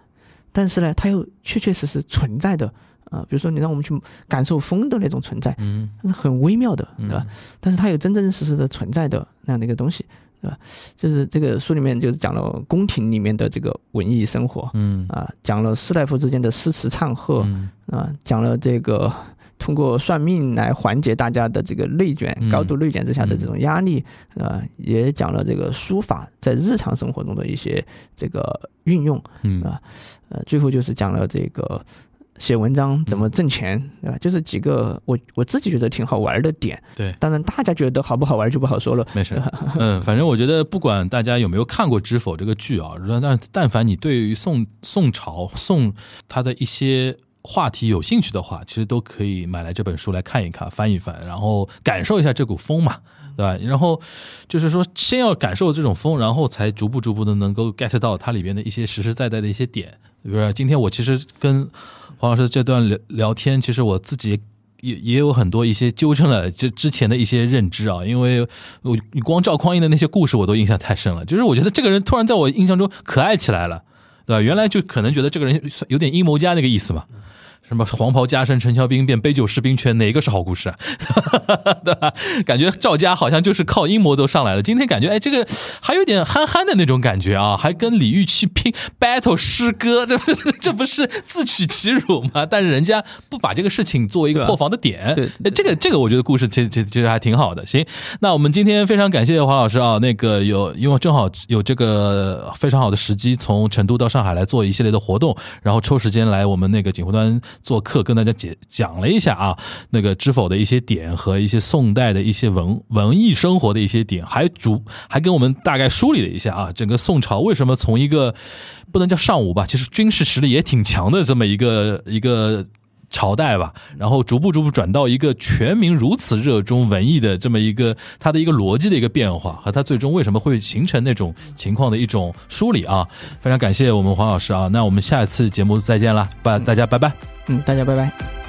但是呢，它又确确实实存在的。啊，比如说你让我们去感受风的那种存在，嗯，它是很微妙的，对吧？但是它有真真实实的存在的那样的一个东西，对吧？就是这个书里面就是讲了宫廷里面的这个文艺生活，嗯啊，讲了士大夫之间的诗词唱和，啊，讲了这个通过算命来缓解大家的这个内卷、高度内卷之下的这种压力，啊，也讲了这个书法在日常生活中的一些这个运用，嗯啊，呃，最后就是讲了这个。写文章怎么挣钱，对吧？就是几个我我自己觉得挺好玩的点。对，当然大家觉得好不好玩就不好说了。没事，[laughs] 嗯，反正我觉得不管大家有没有看过《知否》这个剧啊，但但凡你对于宋宋朝宋他的一些话题有兴趣的话，其实都可以买来这本书来看一看、翻一翻，然后感受一下这股风嘛，对吧？然后就是说，先要感受这种风，然后才逐步逐步的能够 get 到它里边的一些实实在在的一些点。比如说，今天我其实跟黄老师这段聊聊天，其实我自己也也有很多一些纠正了就之前的一些认知啊，因为我你光赵匡胤的那些故事我都印象太深了，就是我觉得这个人突然在我印象中可爱起来了，对吧？原来就可能觉得这个人有点阴谋家那个意思嘛，什么黄袍加身，陈桥兵变，杯酒释兵权，哪个是好故事啊？[laughs] 对吧？感觉赵家好像就是靠阴谋都上来了。今天感觉哎，这个还有点憨憨的那种感觉啊，还跟李煜去拼 battle 诗歌，这不是 [laughs] 这不是自取其辱吗？但是人家不把这个事情作为一个破防的点，对，这个这个我觉得故事其实其实还挺好的。行，那我们今天非常感谢黄老师啊，那个有因为正好有这个非常好的时机，从成都到上海来做一系列的活动，然后抽时间来我们那个锦湖端。做客跟大家解讲了一下啊，那个知否的一些点和一些宋代的一些文文艺生活的一些点，还主还跟我们大概梳理了一下啊，整个宋朝为什么从一个不能叫尚武吧，其实军事实力也挺强的这么一个一个朝代吧，然后逐步逐步转到一个全民如此热衷文艺的这么一个它的一个逻辑的一个变化，和它最终为什么会形成那种情况的一种梳理啊，非常感谢我们黄老师啊，那我们下一次节目再见了，拜大家拜拜。嗯，大家拜拜。